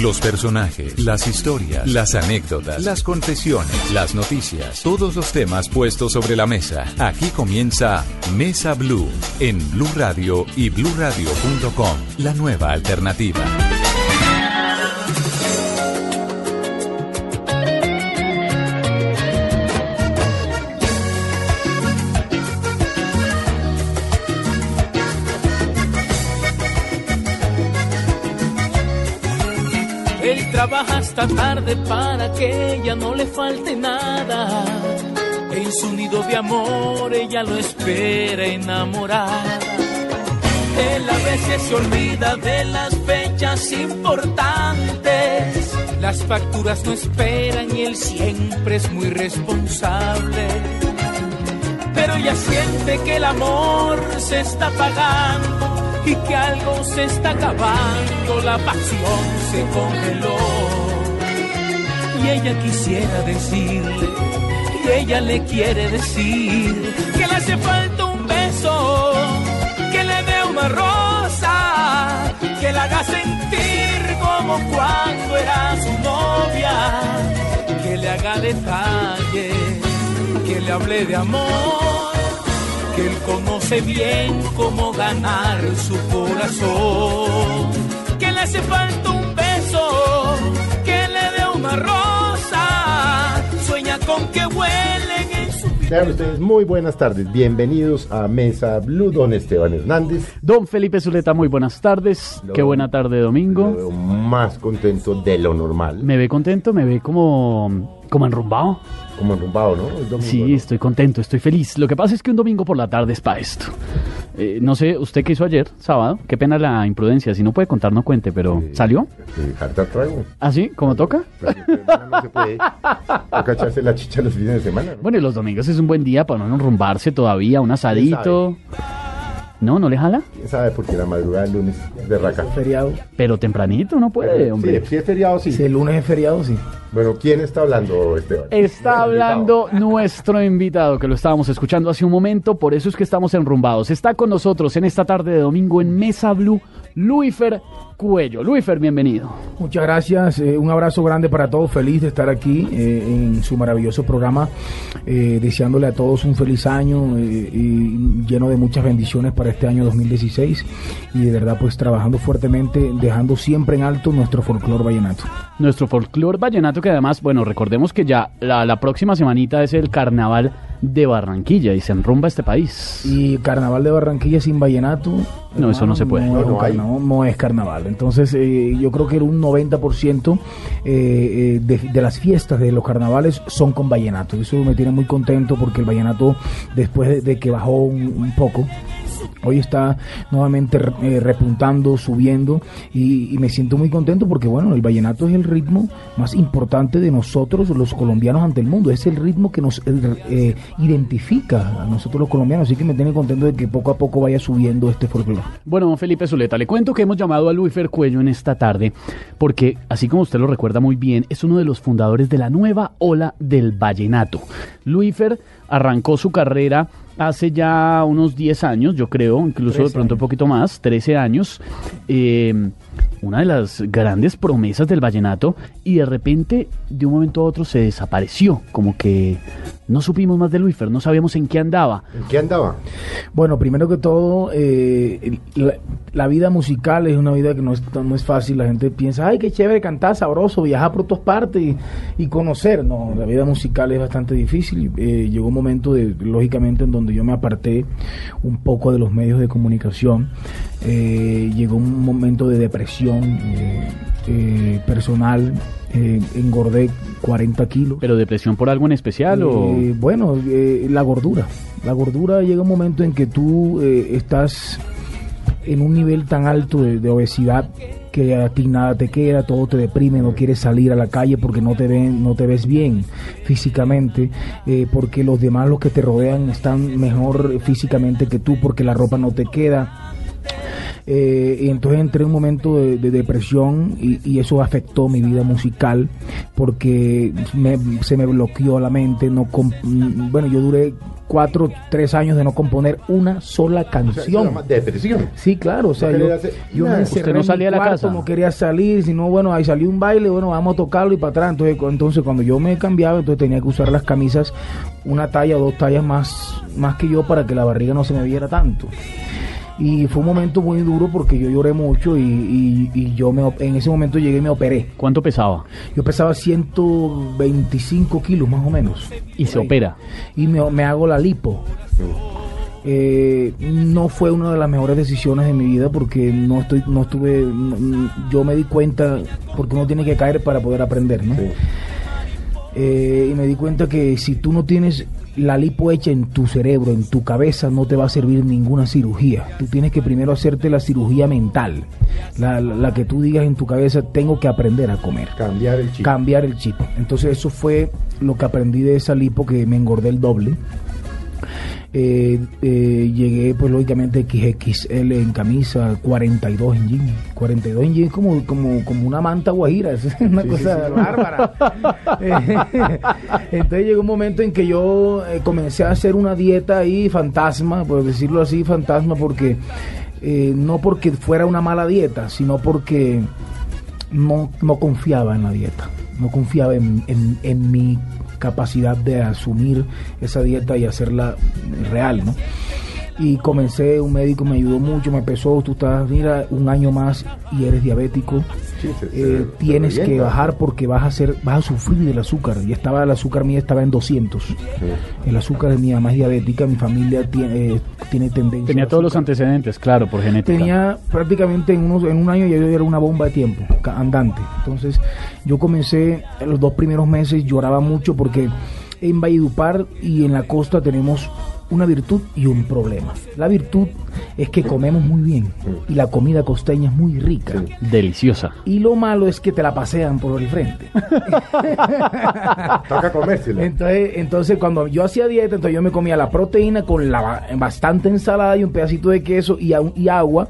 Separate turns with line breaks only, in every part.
Los personajes, las historias, las anécdotas, las confesiones, las noticias, todos los temas puestos sobre la mesa. Aquí comienza Mesa Blue en Blue Radio y bluradio.com, la nueva alternativa.
Trabaja hasta tarde para que ella no le falte nada. En su nido de amor ella lo espera enamorada. Él a veces se olvida de las fechas importantes. Las facturas no esperan y él siempre es muy responsable. Pero ella siente que el amor se está apagando y que algo se está acabando, la pasión se congeló. Y ella quisiera decirle, y ella le quiere decir, que le hace falta un beso, que le dé una rosa, que la haga sentir como cuando era su novia, que le haga detalles, que le hable de amor que él conoce bien cómo ganar su corazón. Que le hace falta un beso, una rosa, sueña con que huelen en su
Sean ustedes muy buenas tardes, bienvenidos a Mesa Blue, don Esteban Hernández.
Don Felipe Zuleta, muy buenas tardes.
Lo-
Qué buena tarde,
Lo
domingo.
veo más contento de lo normal,
Me ve contento, me ve como, como enrumbado.
Como enrumbado, ¿no? Domingo,
Sí,
¿no?
estoy contento, estoy feliz. Lo que pasa es que un domingo por la tarde es para esto. Eh, no sé, ¿usted qué hizo ayer, sábado? Qué pena la imprudencia. Si no puede contar, no cuente, pero
Sí.
¿salió?
Sí, harta traigo.
¿Así? ¿Cómo toca?
No se puede toca echarse la chicha los fines de semana, ¿no?
Bueno, y los domingos es un buen día para no enrumbarse todavía, un asadito. ¿No? ¿No le jala?
¿Quién sabe? Porque la madrugada del lunes es de raca.
feriado.
Pero tempranito no puede, hombre.
Sí, si es feriado, sí.
Si el lunes es feriado, sí.
Bueno, ¿quién está hablando, Esteban?
Está hablando nuestro invitado, que lo estábamos escuchando hace un momento, por eso es que estamos enrumbados. Está con nosotros en esta tarde de domingo en Mesa Blue, Luifer Cuello. Luifer, bienvenido.
Muchas gracias. eh, un abrazo grande para todos. Feliz de estar aquí eh, en su maravilloso programa. eh, deseándole a todos un feliz año eh, y lleno de muchas bendiciones para este año 2016. Y de verdad, pues trabajando fuertemente, dejando siempre en alto nuestro folclor vallenato.
Nuestro folclor vallenato que además, bueno, recordemos que ya la, la próxima semanita es el carnaval de Barranquilla y se enrumba este país.
Y carnaval de Barranquilla sin vallenato.
No, eso no se puede.
No,
no
es carnaval. Entonces, eh, yo creo que un 90% eh, eh, de, las fiestas de los carnavales son con vallenato. Eso me tiene muy contento porque el vallenato, después de, de que bajó un, un poco, hoy está nuevamente eh, repuntando, subiendo y, me siento muy contento porque bueno, el vallenato es el ritmo más importante de nosotros los colombianos ante el mundo, es el ritmo que nos eh, identifica a nosotros los colombianos, así que me tiene contento de que poco a poco vaya subiendo este folclore.
Bueno, Felipe Zuleta, le cuento que hemos llamado a Luifer Cuello en esta tarde porque, así como usted lo recuerda muy bien, es uno de los fundadores de la nueva ola del vallenato. Luifer arrancó su carrera hace ya unos 10 años, yo creo, incluso de
13
pronto un
años.
poquito más, 13 años. eh, una de las grandes promesas del vallenato y de repente de un momento a otro se desapareció, como que no supimos más de Luifer, no sabíamos en qué andaba.
¿En qué andaba?
Bueno, primero que todo, eh, la, la vida musical es una vida que no es, no es fácil. La gente piensa, ay, qué chévere cantar, sabroso, viajar por otras partes y, y conocer. No, la vida musical es bastante difícil. Eh, llegó un momento, de, lógicamente, en donde yo me aparté un poco de los medios de comunicación. Eh, llegó un momento de depresión eh, eh, personal. Eh, engordé 40 kilos.
¿Pero depresión por algo en especial o...?
Eh, bueno, eh, la gordura. La gordura llega un momento en que tú eh, estás en un nivel tan alto de, de obesidad que que a ti nada te queda, todo te deprime, no quieres salir a la calle porque no te ven, no te ves bien físicamente, eh, porque los demás los que te rodean están mejor físicamente que tú, porque la ropa no te queda. Eh, y entonces entré en un momento de, de depresión y, y eso afectó mi vida musical porque me- se me bloqueó la mente. No comp- bueno, yo duré cuatro, tres años de no componer una sola
O sea,
canción.
llama depresión.
Sí, claro, o sea,
No
yo,
quería hacer
yo
nada.
me
Usted
encerré
no
en
salía
mi
de la casa.
no quería salir, sino bueno, ahí salió un baile, bueno, vamos a tocarlo y para atrás. Entonces, entonces cuando yo me cambiaba, entonces tenía que usar las camisas una talla o dos tallas más, más que yo para que la barriga no se me viera tanto. Y fue un momento muy duro porque yo lloré mucho y, y- y yo me, en ese momento llegué y me operé.
¿Cuánto pesaba?
Yo pesaba 125 kilos más o menos.
Y se
ahí.
opera.
Y me, me hago la lipo. Eh, no fue una de las mejores decisiones de mi vida porque no estoy no estuve yo me di cuenta porque uno tiene que caer para poder aprender ¿no?
Sí.
Eh, y me di cuenta que si tú no tienes la lipo hecha en tu cerebro, en tu cabeza, no te va a servir ninguna cirugía. Tú tienes que primero hacerte la cirugía mental, la, la- la que tú digas en tu cabeza, tengo que aprender a comer
Cambiar el chip.
cambiar el chip. Entonces eso fue lo que aprendí de esa lipo que me engordé el doble. Eh, eh, llegué pues lógicamente XXL en camisa, 42 en jean. 42 en jean es como, como, como una manta guajira, es una
Sí,
cosa
sí, sí.
bárbara. Entonces llegó un momento en que yo eh, comencé a hacer una dieta ahí fantasma, por decirlo así, fantasma, porque eh, no porque fuera una mala dieta, sino porque no, no confiaba en la dieta, no confiaba en, en- en mi capacidad de asumir esa dieta y hacerla real, ¿no? Y comencé, un médico me ayudó mucho, me pesó, tú estás, mira, un año más y eres diabético,
Sí, se-
eh,
se- se
tienes que bajar porque vas a hacer, vas a sufrir del azúcar. Y estaba el azúcar mía estaba en 200.
Sí.
El azúcar de mi mamá es diabética, mi familia tiene, eh, tiene tendencia.
Tenía todos los antecedentes, claro, por genética.
Tenía prácticamente en, unos, en un año ya yo era una bomba de tiempo, andante. Entonces yo comencé, en los dos primeros meses lloraba mucho porque en Valledupar y en la costa tenemos una virtud y un problema. La virtud es que comemos muy bien y la comida costeña es muy rica.
Sí.
Deliciosa.
Y lo malo es que te la pasean por el frente.
Toca comérsela.
Entonces, entonces cuando yo hacía dieta, entonces yo me comía la proteína con la ba- bastante ensalada y un pedacito de queso y, agua.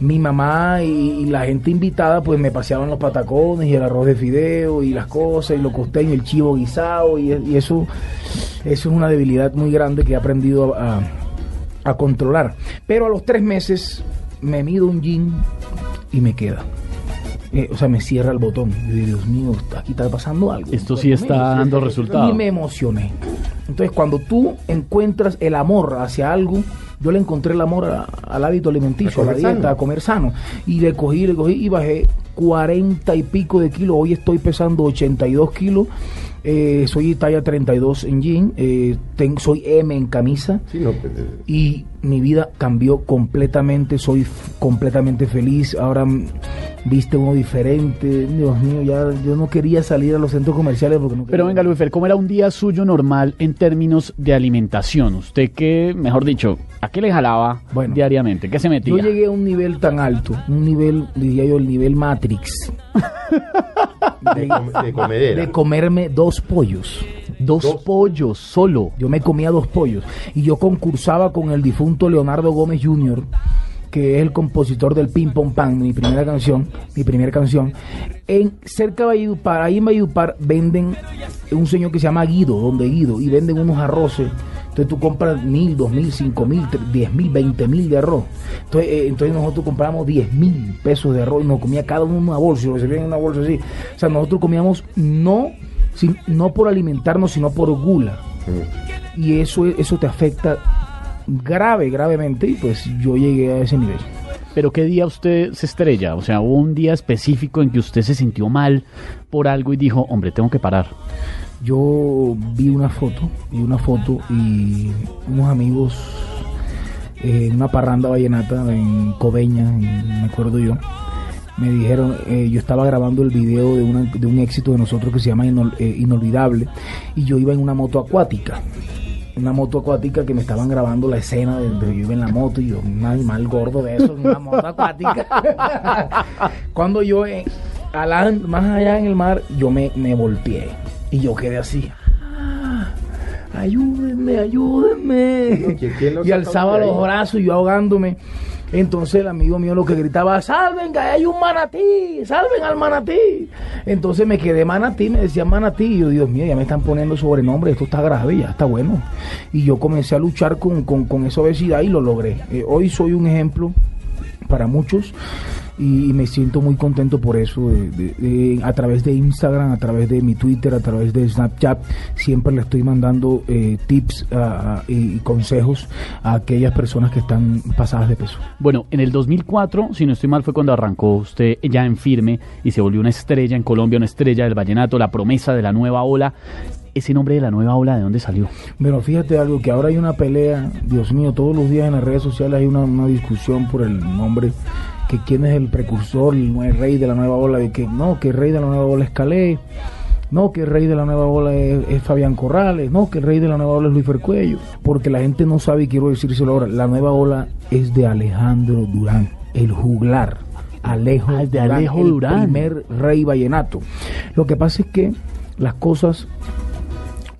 Mi mamá y, y la gente invitada pues me paseaban los patacones y el arroz de fideo y las cosas y lo costeño, el chivo guisado y, y eso, eso es una debilidad muy grande que he aprendido a, a controlar. Pero a los tres meses me mido un jean y me queda. Eh, o sea, me cierra el botón. Yo digo, Dios mío, aquí está pasando algo.
Esto sí está dando resultado.
Y me emocioné. Entonces, cuando tú encuentras el amor hacia algo, yo le encontré el amor a- al hábito alimenticio,
A
a, la
comer
dieta,
sano.
a comer sano. Y le cogí, le cogí y bajé 40 y pico de kilos. Hoy estoy pesando 82 kilos. Eh, soy talla 32 en jean. eh, ten- soy M en camisa.
Sí, no, pues,
Y mi vida cambió completamente. Soy completamente feliz. Ahora mm, viste uno diferente. Dios mío, ya yo no quería salir a los centros comerciales porque no
Pero venga, Luifer, ¿cómo era un día suyo normal en términos de alimentación? Usted que, mejor dicho, ¿a qué le jalaba
Bueno,
diariamente? ¿Qué se metía?
Yo llegué a un nivel tan alto, un nivel, diría yo, el nivel Matrix,
de, com- de comedera.
de comerme dos pollos.
Dos,
Dos.
pollos solo.
Yo me comía dos pollos y yo concursaba con el difunto Leonardo Gómez Jr., que es el compositor del Ping Pong Pan, mi primera canción, mi primera canción. En cerca de Valledupar, ahí en Valledupar venden un señor que se llama Guido, donde Guido, y venden unos arroces. Entonces tú compras mil, dos mil, cinco mil, diez mil, veinte mil de arroz. Entonces, eh, entonces nosotros compramos diez mil pesos de arroz y nos comía cada uno una bolsa, y lo servían en una bolsa así. O sea, nosotros comíamos no, sin- no por alimentarnos, sino por gula y eso eso te afecta grave gravemente y pues yo llegué a ese nivel
Pero ¿qué día usted se estrella? O sea, hubo un día específico en que usted se sintió mal por algo y dijo, hombre, tengo que parar.
yo vi una foto vi una foto y unos amigos eh, en una parranda vallenata en Coveña en- me acuerdo yo me dijeron, eh, yo estaba grabando el video de, una- de un éxito de nosotros que se llama Inol- eh, Inolvidable y yo iba en una moto acuática una moto acuática que me estaban grabando la escena de, de yo iba en la moto y yo, un animal gordo de eso, una moto acuática. Cuando yo, eh, más allá en el mar, yo me, me volteé y yo quedé así. "Ah, Ayúdenme, ayúdenme.
No, ¿quién- quién lo
y alzaba los brazos y yo ahogándome. Entonces el amigo mío lo que gritaba, salven, que hay un manatí, salven al manatí. Entonces me quedé manatí, me decían manatí. Y yo, Dios mío, ya me están poniendo sobrenombre, esto está grave, ya está bueno. Y yo comencé a luchar con, con- con esa obesidad y lo logré. Eh, hoy soy un ejemplo para muchos y, me siento muy contento por eso de- de- de- a través de Instagram a través de mi Twitter a través de Snapchat siempre le estoy mandando eh, tips y, y consejos a aquellas personas que están pasadas de peso
Bueno, en el 2004, si no estoy mal, fue cuando arrancó usted ya en firme y se volvió una estrella en Colombia, una estrella del vallenato, la promesa de la nueva ola. Ese nombre de la nueva ola, ¿de dónde salió?
pero fíjate algo que ahora hay una pelea Dios mío todos los días en las redes sociales hay una, una discusión por el nombre que quién es el precursor el, el rey de la nueva ola de que no que el rey de la nueva ola es Calais No, que el rey de la nueva ola es, es Fabián Corrales. No, que el rey de la nueva ola es Luis Fercuello. Porque la gente no sabe y quiero decírselo ahora. La nueva ola es de Alejandro Durán, el juglar. Alejo,
Ah, de
Durán,
Alejo
el
Durán.
primer rey vallenato. Lo que pasa es que las cosas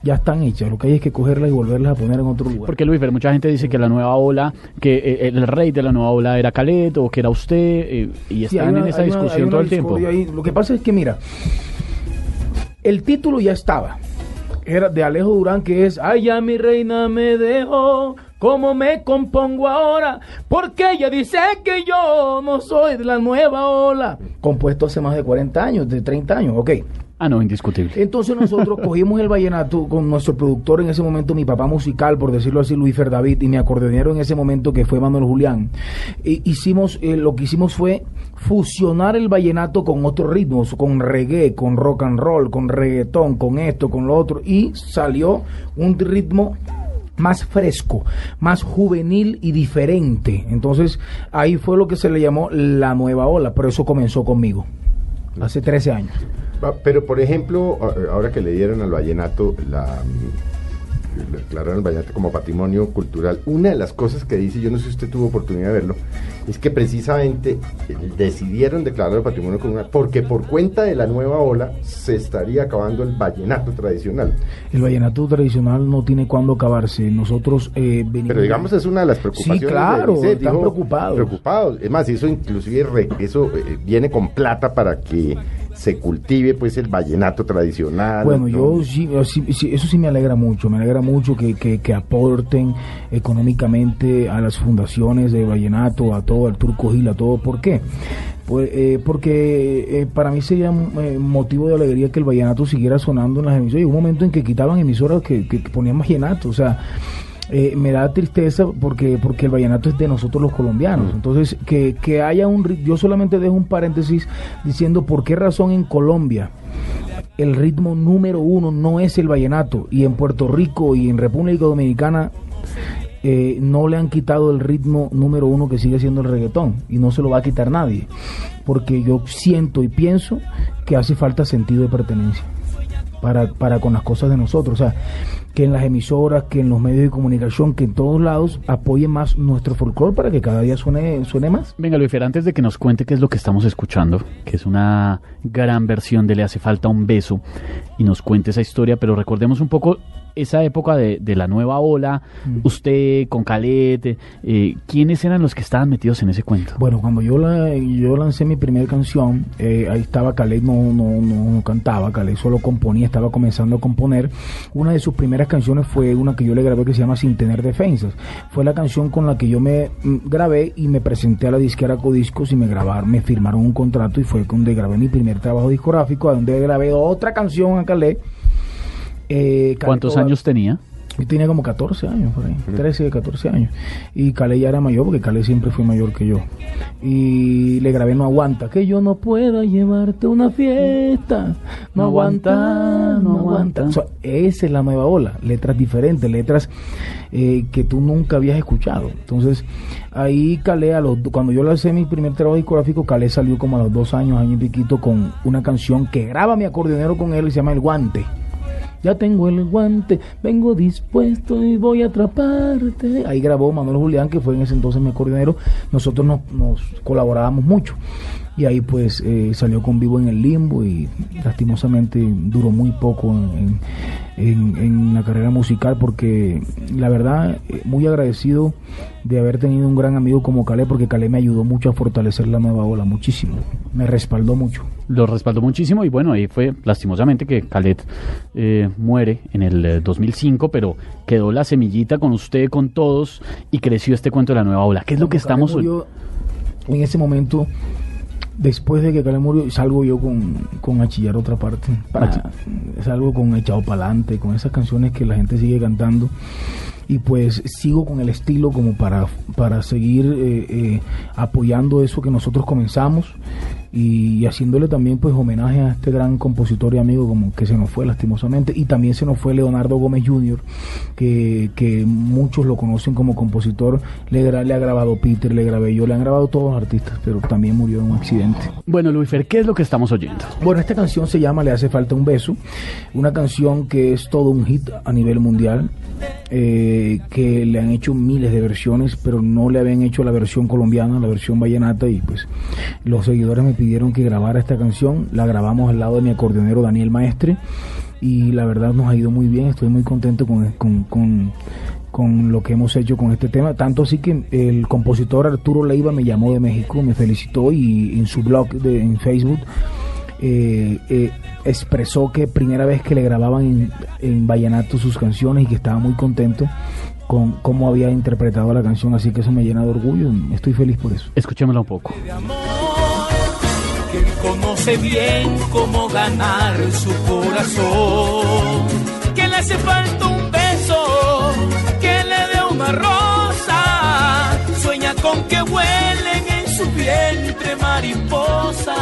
ya están hechas. Lo que hay es que cogerlas y volverlas a poner en otro lugar.
Porque Luis, mucha gente dice que la nueva ola, que eh, el rey de la nueva ola era Calet o que era usted, eh, y
Sí,
están en esa
una-
discusión todo el tiempo.
ahí. Lo que pasa es que, mira, el título ya estaba. Era de Alejo Durán, que es Ay, ya mi reina me dejó. ¿Cómo me compongo ahora? Porque ella dice que yo no soy de la nueva ola. Compuesto hace más de 40 años, de 30 años, ok.
Ah, no, indiscutible.
Entonces nosotros cogimos el vallenato con nuestro productor en ese momento, mi papá musical, por decirlo así, Luis Fer David, y mi acordeonero en ese momento, que fue Manuel Julián. E hicimos, eh, lo que hicimos fue fusionar el vallenato con otros ritmos, con reggae, con rock and roll, con reggaetón, con esto, con lo otro, y salió un ritmo más fresco, más juvenil y diferente. Entonces ahí fue lo que se le llamó la nueva ola, pero eso comenzó conmigo, hace 13 años.
Va, Pero, por ejemplo, a- ahora que le dieron al vallenato la... mm, le declararon el vallenato como patrimonio cultural, una de las cosas que dice, yo no sé si usted tuvo oportunidad de verlo, es que precisamente eh, decidieron declarar el patrimonio cultural porque por cuenta de la nueva ola se estaría acabando el vallenato tradicional.
El vallenato tradicional no tiene cuándo acabarse. Nosotros eh, venimos.
Pero digamos es una de las preocupaciones.
Sí, claro,
de
están preocupados.
Preocupados. Es más, eso inclusive re- eso eh, viene con plata para que se cultive pues el vallenato tradicional.
Bueno,
¿no?
yo sí, yo sí- sí, eso sí me alegra mucho, me alegra mucho que, que, que aporten económicamente a las fundaciones de Vallenato, a todo, al Turco Gil, a todo. ¿Por qué? Pues, eh, porque eh, para mí sería eh, motivo de alegría que el vallenato siguiera sonando en las emisoras. Llegó un momento en que quitaban emisoras que, que- que ponían vallenato, o sea, eh, me da tristeza porque porque el vallenato es de nosotros los colombianos. Entonces, que, que haya un... Yo solamente dejo un paréntesis diciendo por qué razón en Colombia el ritmo número uno no es el vallenato y en Puerto Rico y en República Dominicana eh, no le han quitado el ritmo número uno que sigue siendo el reggaetón y no se lo va a quitar nadie porque yo siento y pienso que hace falta sentido de pertenencia para, para con las cosas de nosotros. O sea, que en las emisoras, que en los medios de comunicación, que en todos lados apoyen más nuestro folclore para que cada día suene, suene más.
Venga, Luis Fer, antes de que nos cuente qué es lo que estamos escuchando, que es una gran versión de Le hace falta un beso, y nos cuente esa historia, pero recordemos un poco esa época de, de la nueva ola, usted con Calete, eh, ¿quiénes eran los que estaban metidos en ese cuento?
Bueno, cuando yo la, yo lancé mi primera canción, eh, ahí estaba Caleb, no, no, no cantaba, Caleb solo componía, estaba comenzando a componer. Una de sus primeras canciones fue una que yo le grabé que se llama Sin Tener Defensas. Fue la canción con la que yo me mm, grabé y me presenté a la disquera Codiscos y me grabaron, me firmaron un contrato y fue donde grabé mi primer trabajo discográfico, a donde grabé otra canción a Caleb. Eh,
¿Cuántos años tenía?
Yo tenía como 14 años, por ahí, 13, 14 años. Y Calé ya era mayor, porque Calé siempre fue mayor que yo. Y le grabé No Aguanta, que yo no pueda llevarte a una fiesta. No aguanta, no aguanta. O sea, esa es la nueva ola, letras diferentes, letras eh, que tú nunca habías escuchado. Entonces, ahí Calé, a los, cuando yo lancé mi primer trabajo discográfico, Calé salió como a los dos años, año y piquito, con una canción que graba mi acordeonero con él y se llama El Guante Ya tengo el guante, vengo dispuesto y voy a atraparte. Ahí grabó Manuel Julián, que fue en ese entonces mi acordeonero. Nosotros nos, nos colaborábamos mucho y ahí pues eh, salió con Vivo en el Limbo y lastimosamente duró muy poco en, en- en la carrera musical porque la verdad eh, muy agradecido de haber tenido un gran amigo como Calé porque Calé me ayudó mucho a fortalecer la nueva ola, muchísimo, me respaldó mucho.
Lo respaldó muchísimo y bueno, ahí fue lastimosamente que Calet eh, muere en el eh, 2005, pero quedó la semillita con usted, con todos y creció este cuento de la nueva ola. ¿Qué es lo que
Cuando
estamos...
Murió, en ese momento, después de que Calé murió, salgo yo con, con Achillar otra parte. Para, salgo con Echado Pa'lante, con esas canciones que la gente sigue cantando. Y pues sigo con el estilo como para, para seguir eh, eh, apoyando eso que nosotros comenzamos y haciéndole también pues homenaje a este gran compositor y amigo como que se nos fue lastimosamente y también se nos fue Leonardo Gómez Jr. que, que muchos lo conocen como compositor le, le ha grabado Peter, le grabé yo, le han grabado todos los artistas pero también murió en un accidente
Bueno, Luifer, ¿qué es lo que estamos oyendo?
bueno, esta canción se llama Le hace falta un beso, una canción que es todo un hit a nivel mundial, eh, que le han hecho miles de versiones, pero no le habían hecho la versión colombiana, la versión vallenata, y pues los seguidores me pidieron que grabara esta canción, la grabamos al lado de mi acordeonero Daniel Maestre, y la verdad nos ha ido muy bien, estoy muy contento con, con, con con lo que hemos hecho con este tema, tanto así que el compositor Arturo Leiva me llamó de México, me felicitó y en su blog de, en Facebook eh, eh, expresó que primera vez que le grababan en, en vallenato sus canciones y que estaba muy contento con cómo había interpretado la canción, así que eso me llena de orgullo, estoy feliz por eso.
Escuchémosla un poco.
de amor, que él conoce bien cómo ganar su corazón, que le hace falta un beso, que le dé una rosa, sueña con que huelen en su vientre mariposas,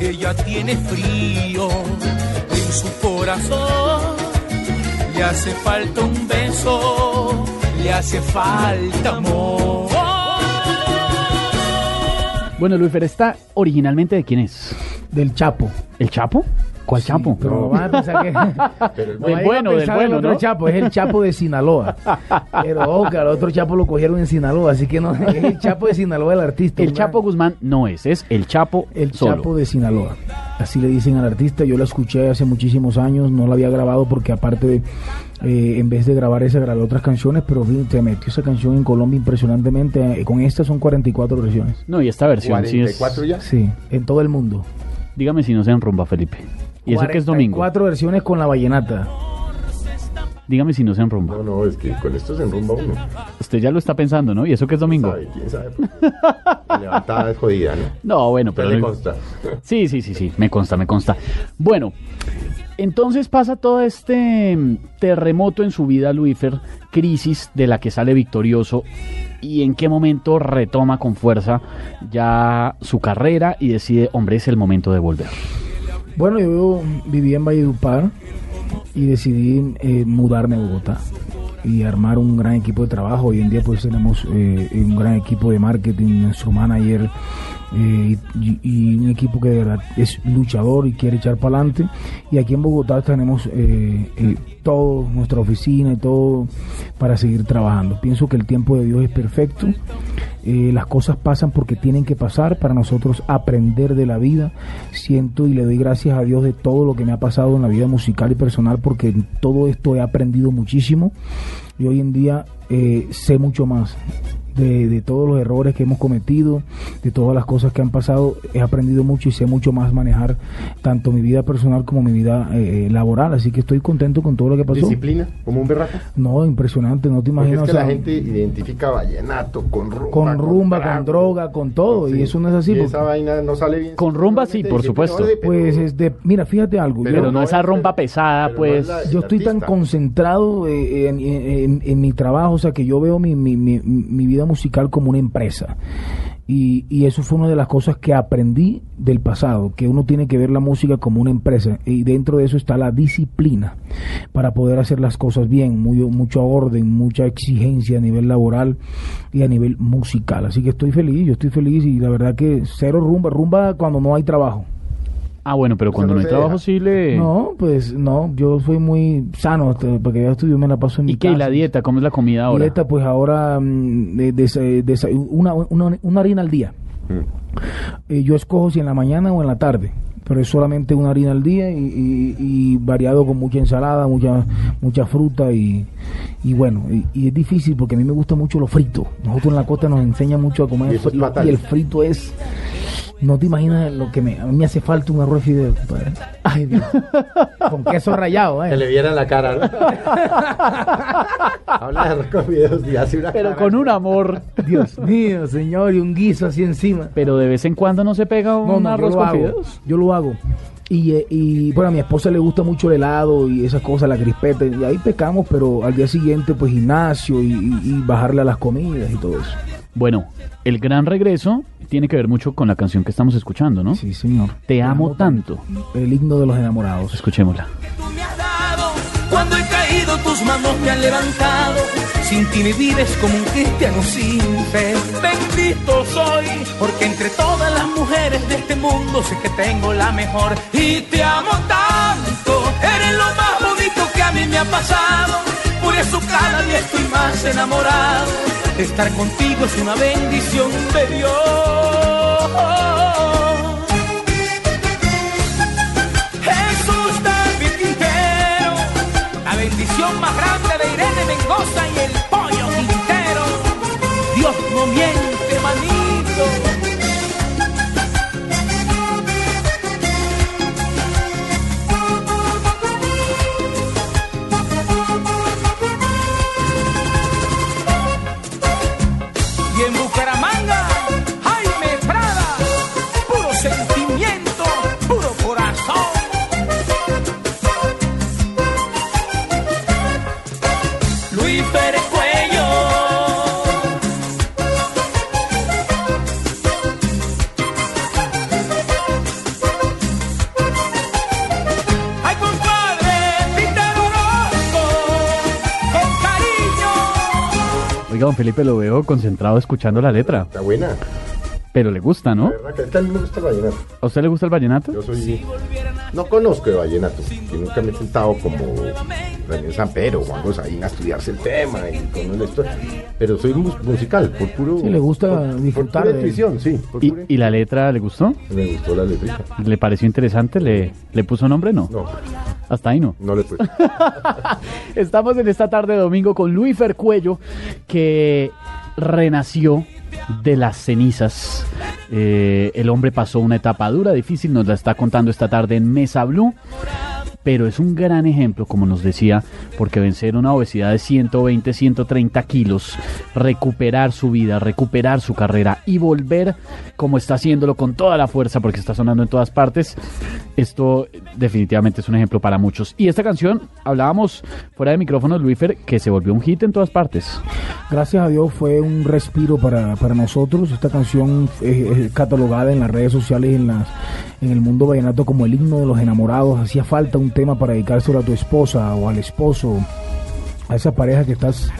ella tiene frío en su corazón, le hace falta un beso, le hace falta amor.
Bueno, Luifer, ¿está originalmente de quién es?
Del Chapo.
¿El Chapo? ¿Cuál Chapo?
Pero van a pensar que...
Pero el
bueno, del bueno,
otro
¿no?
Chapo, es el Chapo de Sinaloa. Pero ojo, que al otro Chapo lo cogieron en Sinaloa, así que no, es el Chapo de Sinaloa el artista.
El Chapo Guzmán no es, es el Chapo
El
solo.
Chapo de Sinaloa. Así le dicen al artista. Yo la escuché hace muchísimos años. No la había grabado porque aparte de, eh, en vez de grabar esa, grabé otras canciones. Pero te metió esa canción en Colombia impresionantemente. Eh, con esta son 44 versiones.
No, y esta versión sí es...
44 ya.
Sí, en todo el mundo.
Dígame si no se enrumba, Felipe. Y eso que es domingo.
Cuatro versiones con la vallenata.
Dígame si no se enrumba.
No, no, es que con esto se enrumba uno.
Usted ya lo está pensando, ¿no? Y eso que es domingo.
¿Sabe? ¿Quién sabe? La levantada es jodida, ¿no?
No, bueno, pero...
Pero le consta.
Sí, sí, sí, sí, me consta, me consta. Bueno, entonces pasa todo este mm, terremoto en su vida, Luifer, crisis de la que sale victorioso y en qué momento retoma con fuerza ya su carrera y decide, hombre, es el momento de volver.
Bueno, yo viví en Valledupar y decidí eh, mudarme a Bogotá y armar un gran equipo de trabajo. Hoy en día pues tenemos eh, un gran equipo de marketing, nuestro manager eh, y, y un equipo que de verdad es luchador y quiere echar para adelante. Y aquí en Bogotá tenemos eh, eh, todo, nuestra oficina y todo para seguir trabajando. Pienso que el tiempo de Dios es perfecto. Eh, las cosas pasan porque tienen que pasar para nosotros aprender de la vida. Siento y le doy gracias a Dios de todo lo que me ha pasado en la vida musical y personal porque en todo esto he aprendido muchísimo y hoy en día eh, sé mucho más. De, de todos los errores que hemos cometido, de todas las cosas que han pasado, he aprendido mucho y sé mucho más manejar tanto mi vida personal como mi vida eh, laboral, así que estoy contento con todo lo que pasó.
Disciplina, como un berraco.
No, impresionante, no te
Porque
imaginas.
es que
o sea,
la gente identifica vallenato con rumba.
con rumba, con droga, con todo, y eso no es así,
Y
porque-
esa vaina no sale bien.
Con rumba sí, por supuesto.
Pues es de, mira, fíjate algo.
Pero
yo-
Pero no esa
es
rumba pesada, pues...
es la-
yo estoy tan concentrado eh, en, en- en- en mi trabajo, o sea, que yo veo mi, mi- mi- mi vida musical como una empresa. Y, y eso fue una de las cosas que aprendí del pasado, que uno tiene que ver la música como una empresa. Y dentro de eso está la disciplina para poder hacer las cosas bien, mucho orden, mucha exigencia a nivel laboral y a nivel musical. Así que estoy feliz, yo estoy feliz y la verdad que cero rumba, rumba cuando no hay trabajo.
Ah, bueno, pero cuando
no
no hay trabajo
deja.
sí le...
No, pues no, yo soy muy sano, porque ya estudio, me la paso en mi
¿Y qué? ¿Y
casa.
la dieta? ¿Cómo es la comida ahora?
Dieta, pues ahora mm, de- de- de- una, una, una harina al día.
Mm.
Eh, yo escojo si en la mañana o en la tarde, pero es solamente una harina al día y, y- y variado con mucha ensalada, mucha mucha fruta y, y bueno, y, y es difícil porque a mí me gusta mucho lo frito. Nosotros en la costa nos enseñan mucho a comer
Y eso es
fri-
fatal.
y el frito es... No te imaginas lo que me... A mí me hace falta un arroz de fideo. compadre. Ay, Dios. Con queso rallado, ¿eh?
Que le viera la cara, ¿no? Habla de arroz con videos y hace una
Pero
cara.
con un amor.
Dios mío, señor, y un guiso así encima.
Pero de vez en cuando no se pega un
No, no,
arroz
yo lo
con
hago.
fideos.
Yo lo hago. Y, eh, y bueno, a mi esposa le gusta mucho el helado y esas cosas, la crispeta. Y ahí pecamos, pero al día siguiente, pues gimnasio y, y- y bajarle a las comidas y todo eso.
Bueno, el gran regreso tiene que ver mucho con la canción que estamos escuchando, ¿no?
Sí, señor.
Te amo tanto.
El himno de los enamorados.
Escuchémosla.
me. Cuando he caído, tus manos me han levantado. Sin ti mi vida es como un cristiano sin fe. Bendito soy, porque entre todas las mujeres de este mundo sé que tengo la mejor. Y te amo tanto, eres lo más bonito que a mí me ha pasado. Por eso cada día estoy más enamorado. Estar contigo es una bendición de Dios. Jesús David Quintero, la bendición más
Felipe, lo veo concentrado escuchando la letra.
Está buena.
Pero le gusta, ¿no?
La verdad que a mí me gusta el vallenato.
¿A usted le gusta el vallenato?
Yo soy... No conozco de vallenato. Y nunca me he sentado como René Sampero, Juan Gosaín a estudiarse el tema y con la historia. Pero soy mus- musical, por puro...
Sí, le gusta
por-
disfrutar
Por pura
de-
intuición, sí. Por
¿Y,
pura-
y la letra le gustó?
Me gustó la letrita.
¿Le pareció interesante? ¿Le, le puso nombre? No.
No,
Hasta ahí no.
no le puse.
Estamos en esta tarde de domingo con Luis Fercuello, que renació de las cenizas. Eh, el hombre pasó una etapa dura, difícil, nos la está contando esta tarde en Mesa Blue. Pero es un gran ejemplo, como nos decía, porque vencer una obesidad de 120, 130 kilos, recuperar su vida, recuperar su carrera y volver como está haciéndolo con toda la fuerza, porque está sonando en todas partes, esto definitivamente es un ejemplo para muchos. Y esta canción, hablábamos fuera de micrófonos, Luifer, que se volvió un hit en todas partes.
Gracias a Dios fue un respiro para, para nosotros. Esta canción es, es catalogada en las redes sociales, en, las, en el mundo vallenato como el himno de los enamorados. Hacía falta un tema para dedicárselo a tu esposa o al esposo, a esa pareja que estás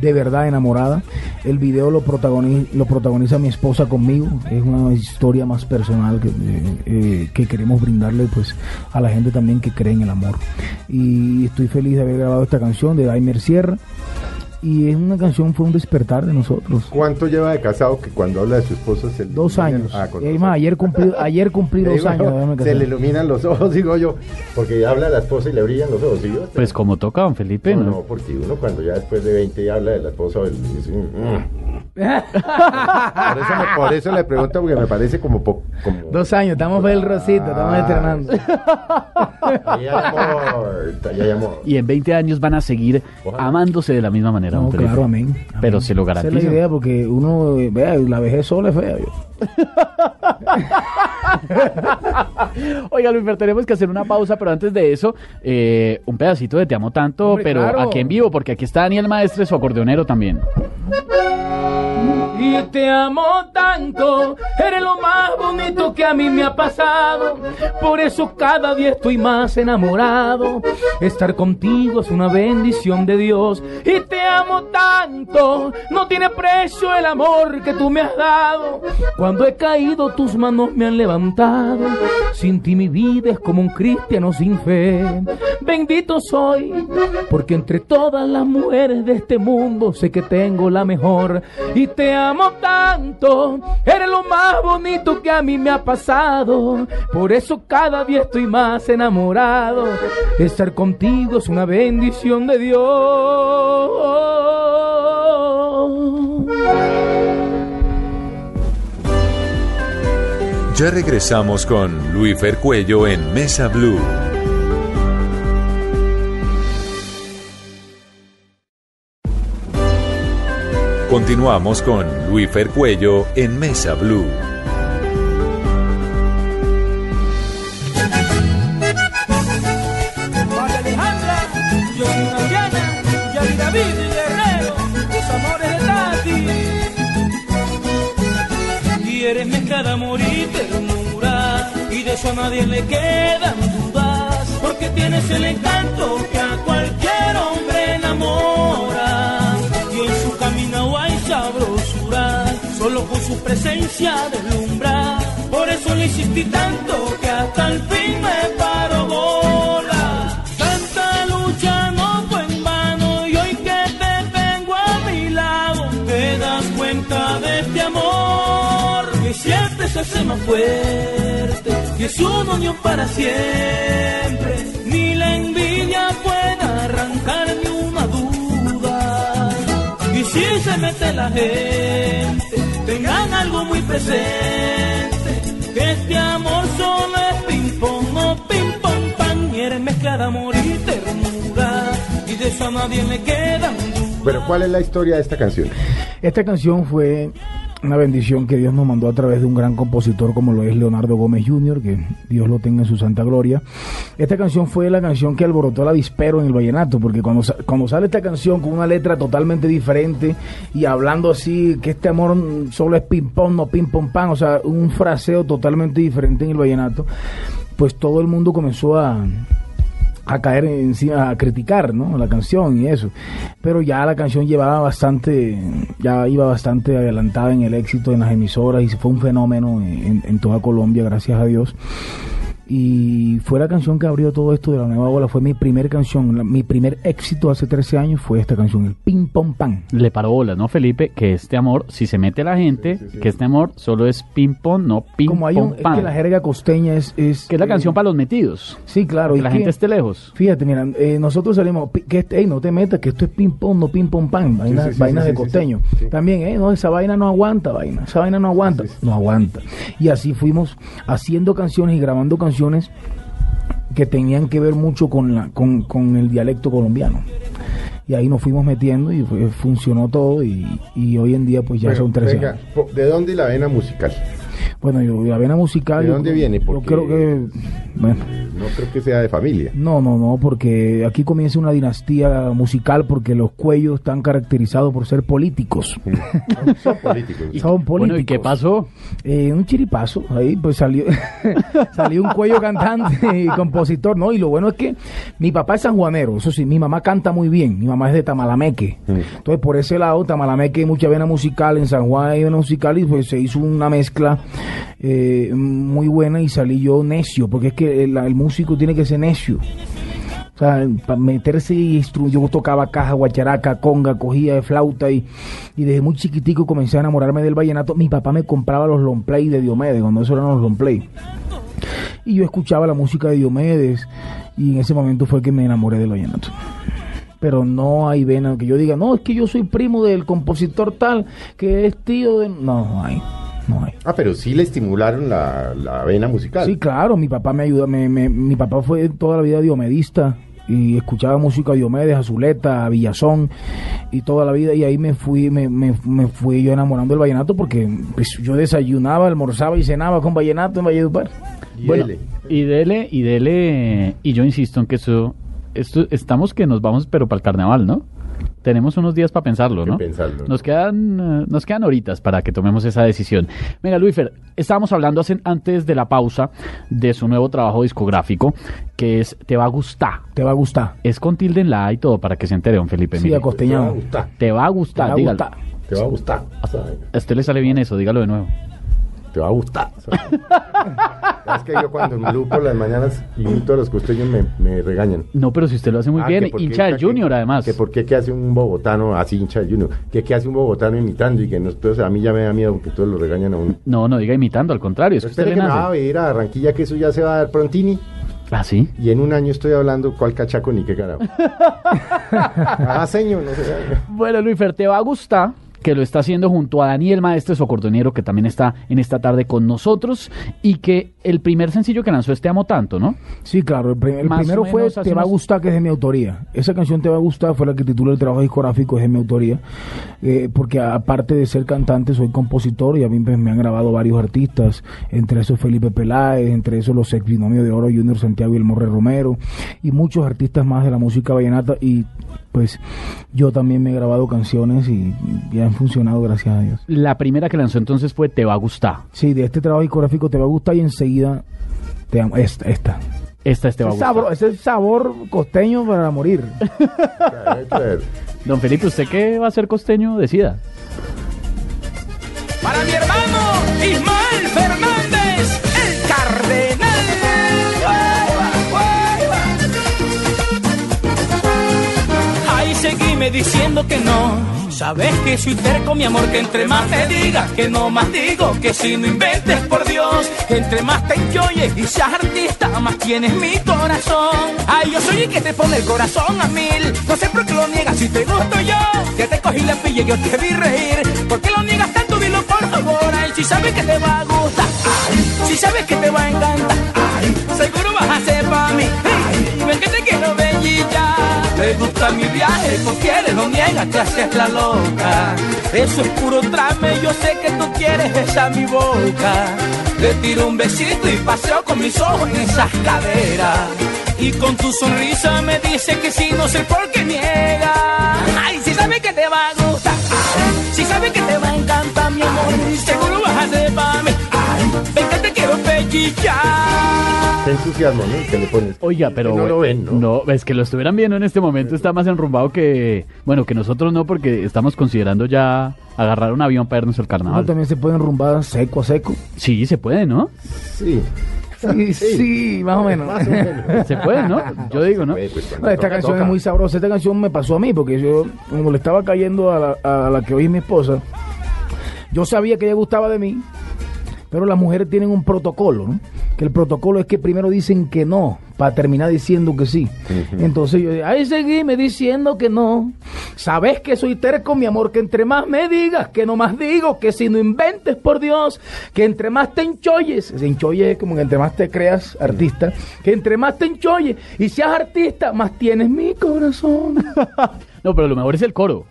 de verdad enamorada. El video lo, protagoni- lo protagoniza mi esposa conmigo. Es una historia más personal que, eh, eh, que queremos brindarle pues a la gente también que cree en el amor. Y estoy feliz de haber grabado esta canción de Daimer Sierra. Y es una canción, fue un despertar de nosotros.
¿Cuánto lleva de casado que cuando habla de su esposa se le
Dos años.
Ah,
ayer cumplí, ayer cumplí dos años.
se le iluminan los ojos, digo yo, porque habla la esposa y le brillan los ojos, ¿sí? yo?
Pues como toca, don Felipe,
no,
¿no?
no, porque uno cuando ya después de 20 habla de la esposa, dice, "Mm". por, eso me- por eso le pregunto, porque me parece como... como
Dos años, estamos para el rosito, estamos
Ah.
estrenando.
Ahí hay amor, ahí hay amor.
Y en 20 años van a seguir
Ojalá.
amándose de la misma manera,
No, claro, amén. amén.
Pero se lo
Esa es
garantizo.
la idea, porque uno, vea, la vejez sola es fea. yo.
Oiga, Luis, tenemos que hacer una pausa, pero antes de eso, eh, un pedacito de Te Amo Tanto,
Hombre,
pero
claro.
aquí en vivo, porque aquí está Daniel Maestre, su acordeonero también.
Y
te amo tanto. Eres lo más bonito que a mí me ha pasado. Por eso cada día estoy más enamorado. Estar contigo es una bendición de Dios y te amo tanto. No tiene precio el amor que tú me has dado. Cuando he caído tus manos me han levantado. Sin ti mi vida es como un cristiano sin fe. Bendito soy porque entre todas las mujeres de este mundo sé que tengo la mejor y te amo tanto. Eres lo más bonito que a mí me ha pasado. Por eso cada día estoy más enamorado. Estar contigo es una bendición de Dios.
Ya regresamos con Luis Cuello en Mesa Blue. Continuamos con Luis Cuello en Mesa Blue.
Eres de amor y ternura, y de eso a nadie le quedan dudas, porque tienes el encanto que a cualquier hombre enamora. Solo con su presencia deslumbra. Por eso le insistí tanto que hasta el fin me paro bola. Tanta lucha no fue en vano y hoy que te tengo a mi lado te das cuenta de este amor que siempre se hace más fuerte y es una unión para siempre. Ni la envidia puede arrancar ni una duda. Y si se mete la gente, tengan algo muy presente. Que este amor solo es ping pong, no ping pong pan. Y eres mezcla de amor y ternura. Y de eso a nadie le quedan.
Pero ¿cuál es la historia de esta canción?
Esta canción fue una bendición que Dios nos mandó a través de un gran compositor como lo es Leonardo Gómez Jr., que Dios lo tenga en su santa gloria. Esta canción fue la canción que alborotó el avispero en el vallenato, porque cuando, cuando sale esta canción con una letra totalmente diferente y hablando así, que este amor solo es ping pong, no ping pong pan, o sea, un fraseo totalmente diferente en el vallenato, pues todo el mundo comenzó a a caer encima, a criticar, ¿no? La canción y eso. Pero ya la canción llevaba bastante, ya iba bastante adelantada en el éxito en las emisoras y fue un fenómeno en, en toda Colombia, gracias a Dios. Y fue la canción que abrió todo esto de la nueva ola. Fue mi primer canción, la- mi primer éxito hace 13 años fue esta canción, el Ping Pong Pan.
Le paró bolas, ¿no, Felipe? Que este amor, si se mete la gente, que este amor solo es ping-pong, no ping
Como hay un,
pong
es
pan.
que la jerga costeña es... es
Que es la
eh,
canción para los metidos.
Sí, claro.
Que
y
la
que-
gente esté lejos.
Fíjate, mira, eh, nosotros salimos, que este, ey, no te metas, que esto es ping pong, no ping pong pan, vainas,
sí, sí,
vainas
sí,
de costeño.
sí, sí.
También, eh, no, esa vaina no aguanta, vaina, esa vaina no aguanta, no aguanta. Y así fuimos haciendo canciones y grabando canciones que tenían que ver mucho con, la, con, con el dialecto colombiano. Y ahí nos fuimos metiendo y fue- funcionó todo y, y hoy en día pues ya
Bueno,
son 13
venga,
años.
¿De dónde la vena musical?
Bueno, yo, la vena musical...
¿De
yo
dónde viene?
Yo
Porque-
creo que... Bueno,
No creo que sea de familia.
No, no, no, porque aquí comienza una dinastía musical porque los cuellos están caracterizados por ser políticos.
Son políticos.
Son políticos.
Bueno, ¿y qué pasó?
Eh, un chiripazo, ahí pues salió, salió un cuello cantante y compositor, ¿no? Y lo bueno es que mi papá es sanjuanero, eso sí, mi mamá canta muy bien, mi mamá es de Tamalameque. Entonces por ese lado, Tamalameque hay mucha vena musical, en San Juan hay vena musical y pues se hizo una mezcla eh, muy buena y salí yo necio, porque es que el, músico tiene que ser necio. O sea, para meterse y instru- yo tocaba caja, guacharaca, conga, cogía de flauta y, y desde muy chiquitico comencé a enamorarme del vallenato. Mi papá me compraba los long play de Diomedes, cuando eso eran los long play. Y yo escuchaba la música de Diomedes y en ese momento fue que me enamoré del vallenato. Pero no hay vena que yo diga, no, es que yo soy primo del compositor tal, que es tío de... No hay, no hay.
Ah, pero sí le estimularon la, la vena musical.
Sí, claro, mi papá me ayuda, me, me- mi papá fue toda la vida diomedista y escuchaba música de Diomedes, Azuleta, Villazón y toda la vida y ahí me fui, me, me, me fui yo enamorando del vallenato porque pues, yo desayunaba, almorzaba y cenaba con vallenato en Valledupar.
Y
Bueno,
dele.
y dele, y dele, y yo insisto en que eso, esto, estamos que nos vamos, pero para el carnaval, ¿no? Tenemos unos días para pensarlo, ¿no?
pensarlo,
Nos quedan, eh, nos quedan horitas para que tomemos esa decisión. Venga, Luifer, estábamos hablando hace- antes de la pausa de su nuevo trabajo discográfico, que es Te va a gustar.
Te va a gustar.
Es con tilde en la A y todo para que se entere, don Felipe.
Sí,
mire.
Te va a
acosteñado.
gustar.
Te va a
Te
gustar,
va a
dígalo.
gustar.
Te va a gustar.
A usted le sale bien eso, dígalo de nuevo.
Te va a gustar. es que yo cuando me lupo las mañanas imito a los costeños me, me regañan.
No, pero si usted lo hace muy
Ah,
bien,
que
hincha del
que-
Junior además.
Que por qué que hace un bogotano así hincha del Junior. Que qué hace un bogotano imitando y que no, entonces a mí ya me da miedo porque todos lo regañan a uno.
No, no diga imitando, al contrario, es que usted le
que me va a
nace.
ir a Barranquilla que eso ya se va a dar prontini.
Ah, sí.
Y en un año estoy hablando cuál cachaco ni qué carajo. ah, señor, no sé.
Bueno, Luifer, te va a gustar que lo está haciendo junto a Daniel Maestre Socordoniero, que también está en esta tarde con nosotros, y que el primer sencillo que lanzó es Te amo tanto, ¿no?
Sí, claro. El, el primero fue Te va a gustar, que es de mi autoría. Esa canción Te va a gustar fue la que titula el trabajo discográfico, es de mi autoría. Eh, porque aparte de ser cantante, soy compositor y a mí pues, me han grabado varios artistas. Entre esos Felipe Peláez, entre esos los ex binomios de oro Junior Santiago y el Morre Romero. Y muchos artistas más de la música vallenata. Y pues yo también me he grabado canciones y, y han funcionado, gracias a Dios.
La primera que lanzó entonces fue Te va a gustar.
Sí, de este trabajo discográfico te va a gustar y enseguida te amo. Esta, esta.
Esta es Te va a
Ese
gustar.
sabor, ese sabor costeño para morir.
Don Felipe, ¿usted qué va a ser costeño? Decida.
Para mi hermano Ismael Diciendo que no. Sabes que soy terco, mi amor, que entre más me digas que no más digo, que si no inventes por Dios, entre más te enjoyes y seas artista, más tienes mi corazón. Ay, yo soy el que te pone el corazón a mil. No sé por qué lo niegas si te gusto yo, que te cogí la pilla y yo te vi reír. ¿Por qué lo niegas tanto? Dilo por favor. Ay, si sabes que te va a gustar, ay, si sabes que te va a encantar, ay, seguro vas a ser para mí. Ay, ven que te quiero bellita. Te gusta mi viaje, quieres, no niegas, te haces la loca. Eso es puro trame, yo sé que tú quieres besar mi boca. Te tiro un besito y paseo con mis ojos en esas caderas. Y con tu sonrisa me dice que sí, no sé por qué niega. Ay, si sabes que te va a gustar, si sabes que te va a encantar, mi amor, seguro vas a ser para mí. Pellizcar.
Qué entusiasmo, ¿no? Que le pones.
Oiga, pero
Que no lo ven, ¿no?
es que lo estuvieran viendo en este momento está más enrumbado que bueno que nosotros no porque estamos considerando ya agarrar un avión para irnos al carnaval.
también se pueden rumbar seco a seco.
Sí, se puede, ¿no?
Sí.
Sí, sí, más o menos.
Más o menos.
Se puede, ¿no? Yo digo, ¿no?
Pues, pues,
No, esta canción
toca.
es muy sabrosa. Esta canción me pasó a mí porque yo, como le estaba cayendo a la, a la que hoy es mi esposa, yo sabía que ella gustaba de mí, pero las mujeres tienen un protocolo, ¿no? Que el protocolo es que primero dicen que no, para terminar diciendo que sí. Entonces yo, ay, seguime diciendo que no. Sabes que soy terco, mi amor, que entre más me digas, que no más digo, que si no inventes, por Dios, que entre más te enchoyes, se enchoye es como que entre más te creas artista, que entre más te enchoyes y seas artista, más tienes mi corazón.
No, pero lo mejor es el coro.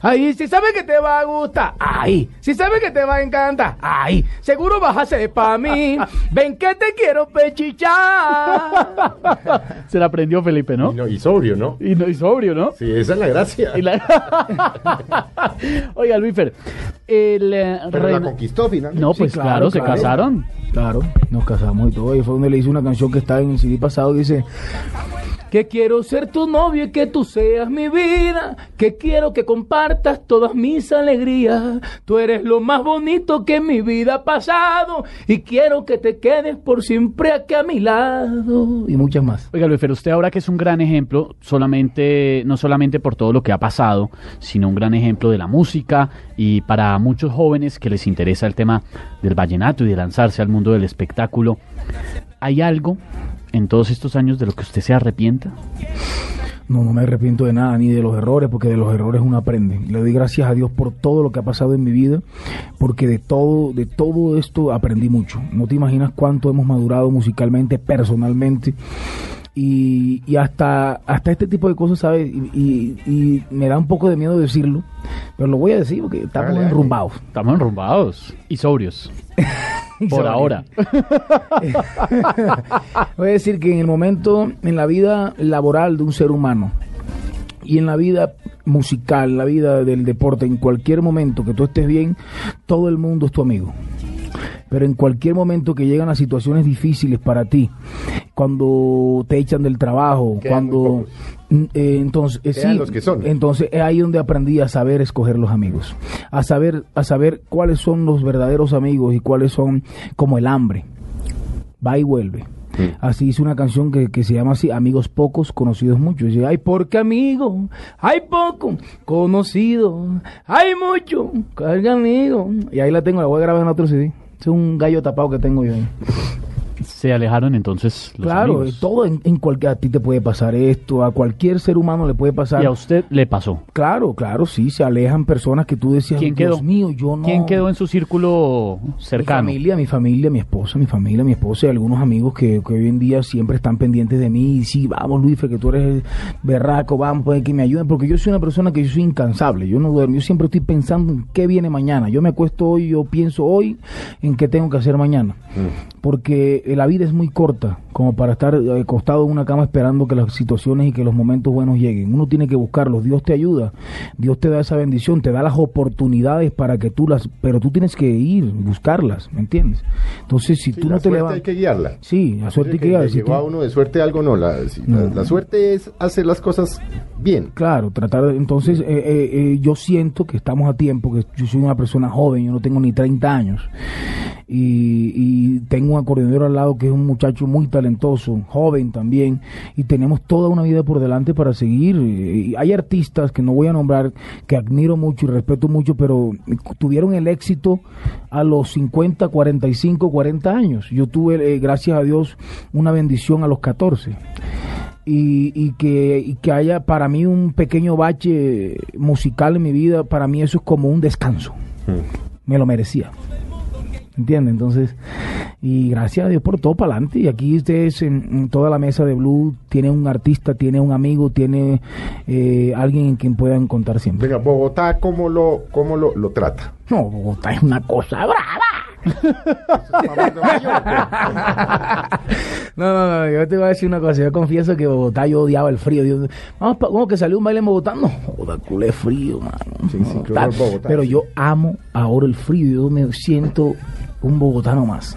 Ahí, si sabes que te va a gustar, ahí, si sabes que te va a encantar, ahí, seguro vas a ser para mí. Ven que te quiero pechichar.
Se la aprendió Felipe, ¿no?
Y, no, y sobrio, ¿no?
Y, no, y sobrio, ¿no?
Sí, esa es la gracia.
Y la- Oiga, Luifer, el eh,
Pero la conquistó finalmente.
No,
Sí,
pues claro, se
claro.
casaron.
Claro, nos casamos y todo. Y fue donde le hice una canción que está en el CD pasado que dice que quiero ser tu novio y que tú seas mi vida, que quiero que compartas todas mis alegrías. Tú eres lo más bonito que en mi vida ha pasado y quiero que te quedes por siempre aquí a mi lado. Y muchas más.
Oiga, Luis, pero usted ahora que es un gran ejemplo, solamente, no solamente por todo lo que ha pasado, sino un gran ejemplo de la música y para muchos jóvenes que les interesa el tema del vallenato y de lanzarse al mundo del espectáculo, ¿hay algo en todos estos años de lo que usted se arrepienta?
No, no me arrepiento de nada, ni de los errores, porque de los errores uno aprende. Le doy gracias a Dios por todo lo que ha pasado en mi vida, porque de todo, de todo esto aprendí mucho. No te imaginas cuánto hemos madurado musicalmente, personalmente. Y, y hasta, hasta este tipo de cosas, ¿sabes? Y, y- y me da un poco de miedo decirlo, pero lo voy a decir porque estamos
Dale, dale.
enrumbados.
Estamos enrumbados y sobrios. Por
Sorry.
ahora.
Voy a decir que en el momento, en la vida laboral de un ser humano, Y en la vida musical, la vida del deporte, en cualquier momento que tú estés bien, todo el mundo es tu amigo. Pero en cualquier momento que llegan las situaciones difíciles para ti, cuando te echan del trabajo,
Quedan
cuando entonces eh, sí,
los que son.
entonces es ahí donde aprendí a saber escoger los amigos, a saber a saber cuáles son los verdaderos amigos y cuáles son como el hambre. Va y vuelve. Así hice una canción que, que se llama así, Amigos pocos, conocidos muchos. Dice, ay, porque amigo, hay poco, conocido, hay mucho, carga amigo. Y ahí la tengo, la voy a grabar en otro CD. Es un gallo tapado que tengo yo ahí.
Se alejaron entonces los
claro,
amigos.
todo en, en cualquier, a ti te puede pasar esto, a cualquier ser humano le puede pasar.
Y a usted le pasó.
Claro, claro, sí, se alejan personas que tú decías,
¿Quién
Dios
quedó?
mío, yo no.
¿Quién quedó en su círculo cercano?
Mi familia, mi familia, mi esposa, mi familia, mi esposa y algunos amigos que, que hoy en día siempre están pendientes de mí. Y sí, vamos, Luis, que tú eres berraco, vamos, pues, que me ayuden. Porque yo soy una persona que yo soy incansable. Yo no duermo. Yo siempre estoy pensando en qué viene mañana. Yo me acuesto hoy, yo pienso hoy en qué tengo que hacer mañana. Porque eh, la vida es muy corta como para estar eh, acostado en una cama esperando que las situaciones y que los momentos buenos lleguen. Uno tiene que buscarlos. Dios te ayuda. Dios te da esa bendición, te da las oportunidades para que tú las... Pero tú tienes que ir, buscarlas, ¿me entiendes? Entonces, si
Sí,
tú no te
suerte
levantas...
hay que guiarla.
Sí, la suerte hay que llegar.
le
Si tú-
a uno de suerte algo, no. La, si- la suerte es hacer las cosas bien.
Claro, tratar de, entonces eh, eh, eh, yo siento que estamos a tiempo, que yo soy una persona joven, yo no tengo ni 30 años y, y tengo un acordeonero al lado que es un muchacho muy talentoso, joven también y tenemos toda una vida por delante para seguir. Y hay artistas que no voy a nombrar que admiro mucho y respeto mucho, pero tuvieron el éxito a los 50, 45, 40 años. Yo tuve, eh, gracias a Dios, una bendición a los 14 y, y que, y que haya para mí un pequeño bache musical en mi vida, para mí eso es como un descanso. Me lo merecía. ¿Entiendes? Entonces, y gracias a Dios por todo para adelante. Y aquí ustedes en, en toda la mesa de Blue tiene un artista, tiene un amigo, tiene eh, alguien en quien puedan contar siempre.
Venga, Bogotá, ¿cómo lo, cómo lo, lo trata?
No, Bogotá es una cosa brava. No, no, no, yo te voy a decir una cosa. Yo confieso que Bogotá yo odiaba el frío. Dios, vamos, ¿cómo que salió un baile en Bogotá? No, joda, culé frío, mano.
Sí, sí, horror Bogotá,
Pero
sí.
yo amo ahora el frío. Yo me siento un bogotano más.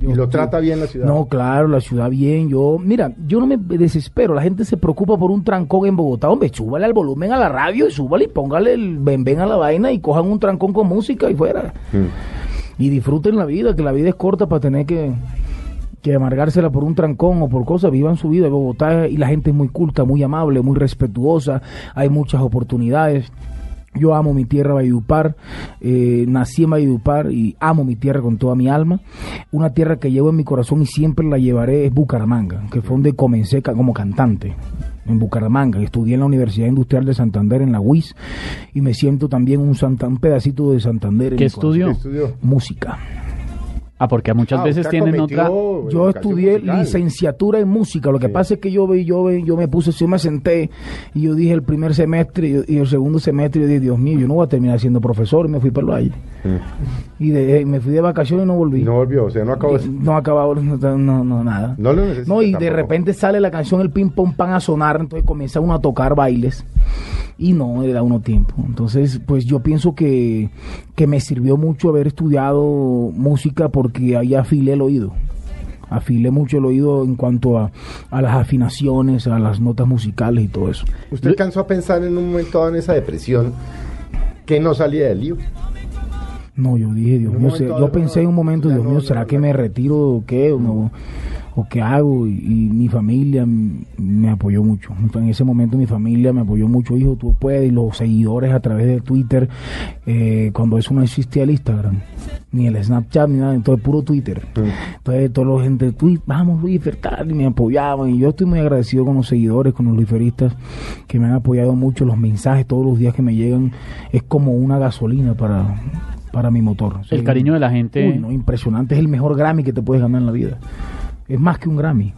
¿Y lo trata bien la ciudad?
No, claro, la ciudad bien. Yo, mira, yo no me desespero. La gente se preocupa por un trancón en Bogotá. Hombre, súbale al volumen a la radio y súbale y póngale el ven a la vaina y cojan un trancón con música y fuera. Y disfruten la vida, que la vida es corta para tener que, que amargársela por un trancón o por cosas. Vivan su vida. Bogotá y la gente es muy culta, muy amable, muy respetuosa. Hay muchas oportunidades. Yo amo mi tierra Valledupar, eh, nací en Valledupar y amo mi tierra con toda mi alma. Una tierra que llevo en mi corazón y siempre la llevaré es Bucaramanga, que fue donde comencé como cantante en Bucaramanga. Estudié en la Universidad Industrial de Santander en la UIS y me siento también un, Santa- un pedacito de Santander. en
¿Qué estudió?
¿Qué estudió?
Música.
Ah, porque muchas
Ah,
veces tienen otra...
Yo estudié
musical.
licenciatura en música. Lo que
Sí.
pasa es que yo, ve- yo, ve- yo me puse, yo me senté y yo dije el primer semestre y, y el segundo semestre yo dije, Dios mío, yo no voy a terminar siendo profesor y me fui para el valle. Y de- me fui de vacaciones y no volví.
No volvió, o sea, no acabó.
No acababa, no, no, no, nada.
No lo necesita
No, y de repente sale la canción El Ping Pong Pan a sonar, entonces comienza uno a tocar bailes y no le da uno tiempo. Entonces, pues yo pienso que, que me sirvió mucho haber estudiado música porque ahí afilé el oído. Afilé mucho el oído en cuanto a, a las afinaciones, a las notas musicales y todo eso.
¿Usted alcanzó a pensar en un momento dado en esa depresión que no salía del lío?
No, yo dije, Dios mío, yo pensé en un momento, Dios mío, ¿será que me retiro o qué? No, o qué hago? Y, y mi familia me apoyó mucho. En ese momento mi familia me apoyó mucho. Hijo, tú puedes. Y los seguidores a través de Twitter, eh, cuando eso no existía el Instagram, ni el Snapchat, ni nada, entonces puro Twitter. Entonces toda la gente, vamos Luis tal, y me apoyaban. Y yo estoy muy agradecido con los seguidores, con los luiferistas, que me han apoyado mucho. Los mensajes todos los días que me llegan es como una gasolina para, para mi motor.
El
Sí.
cariño de la gente...
Uy, no, impresionante. Es el mejor Grammy que te puedes ganar en la vida. Es más que un Grammy.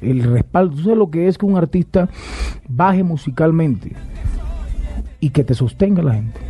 El respaldo. ¿Tú sabes lo que es que un artista baje musicalmente y que te sostenga la gente?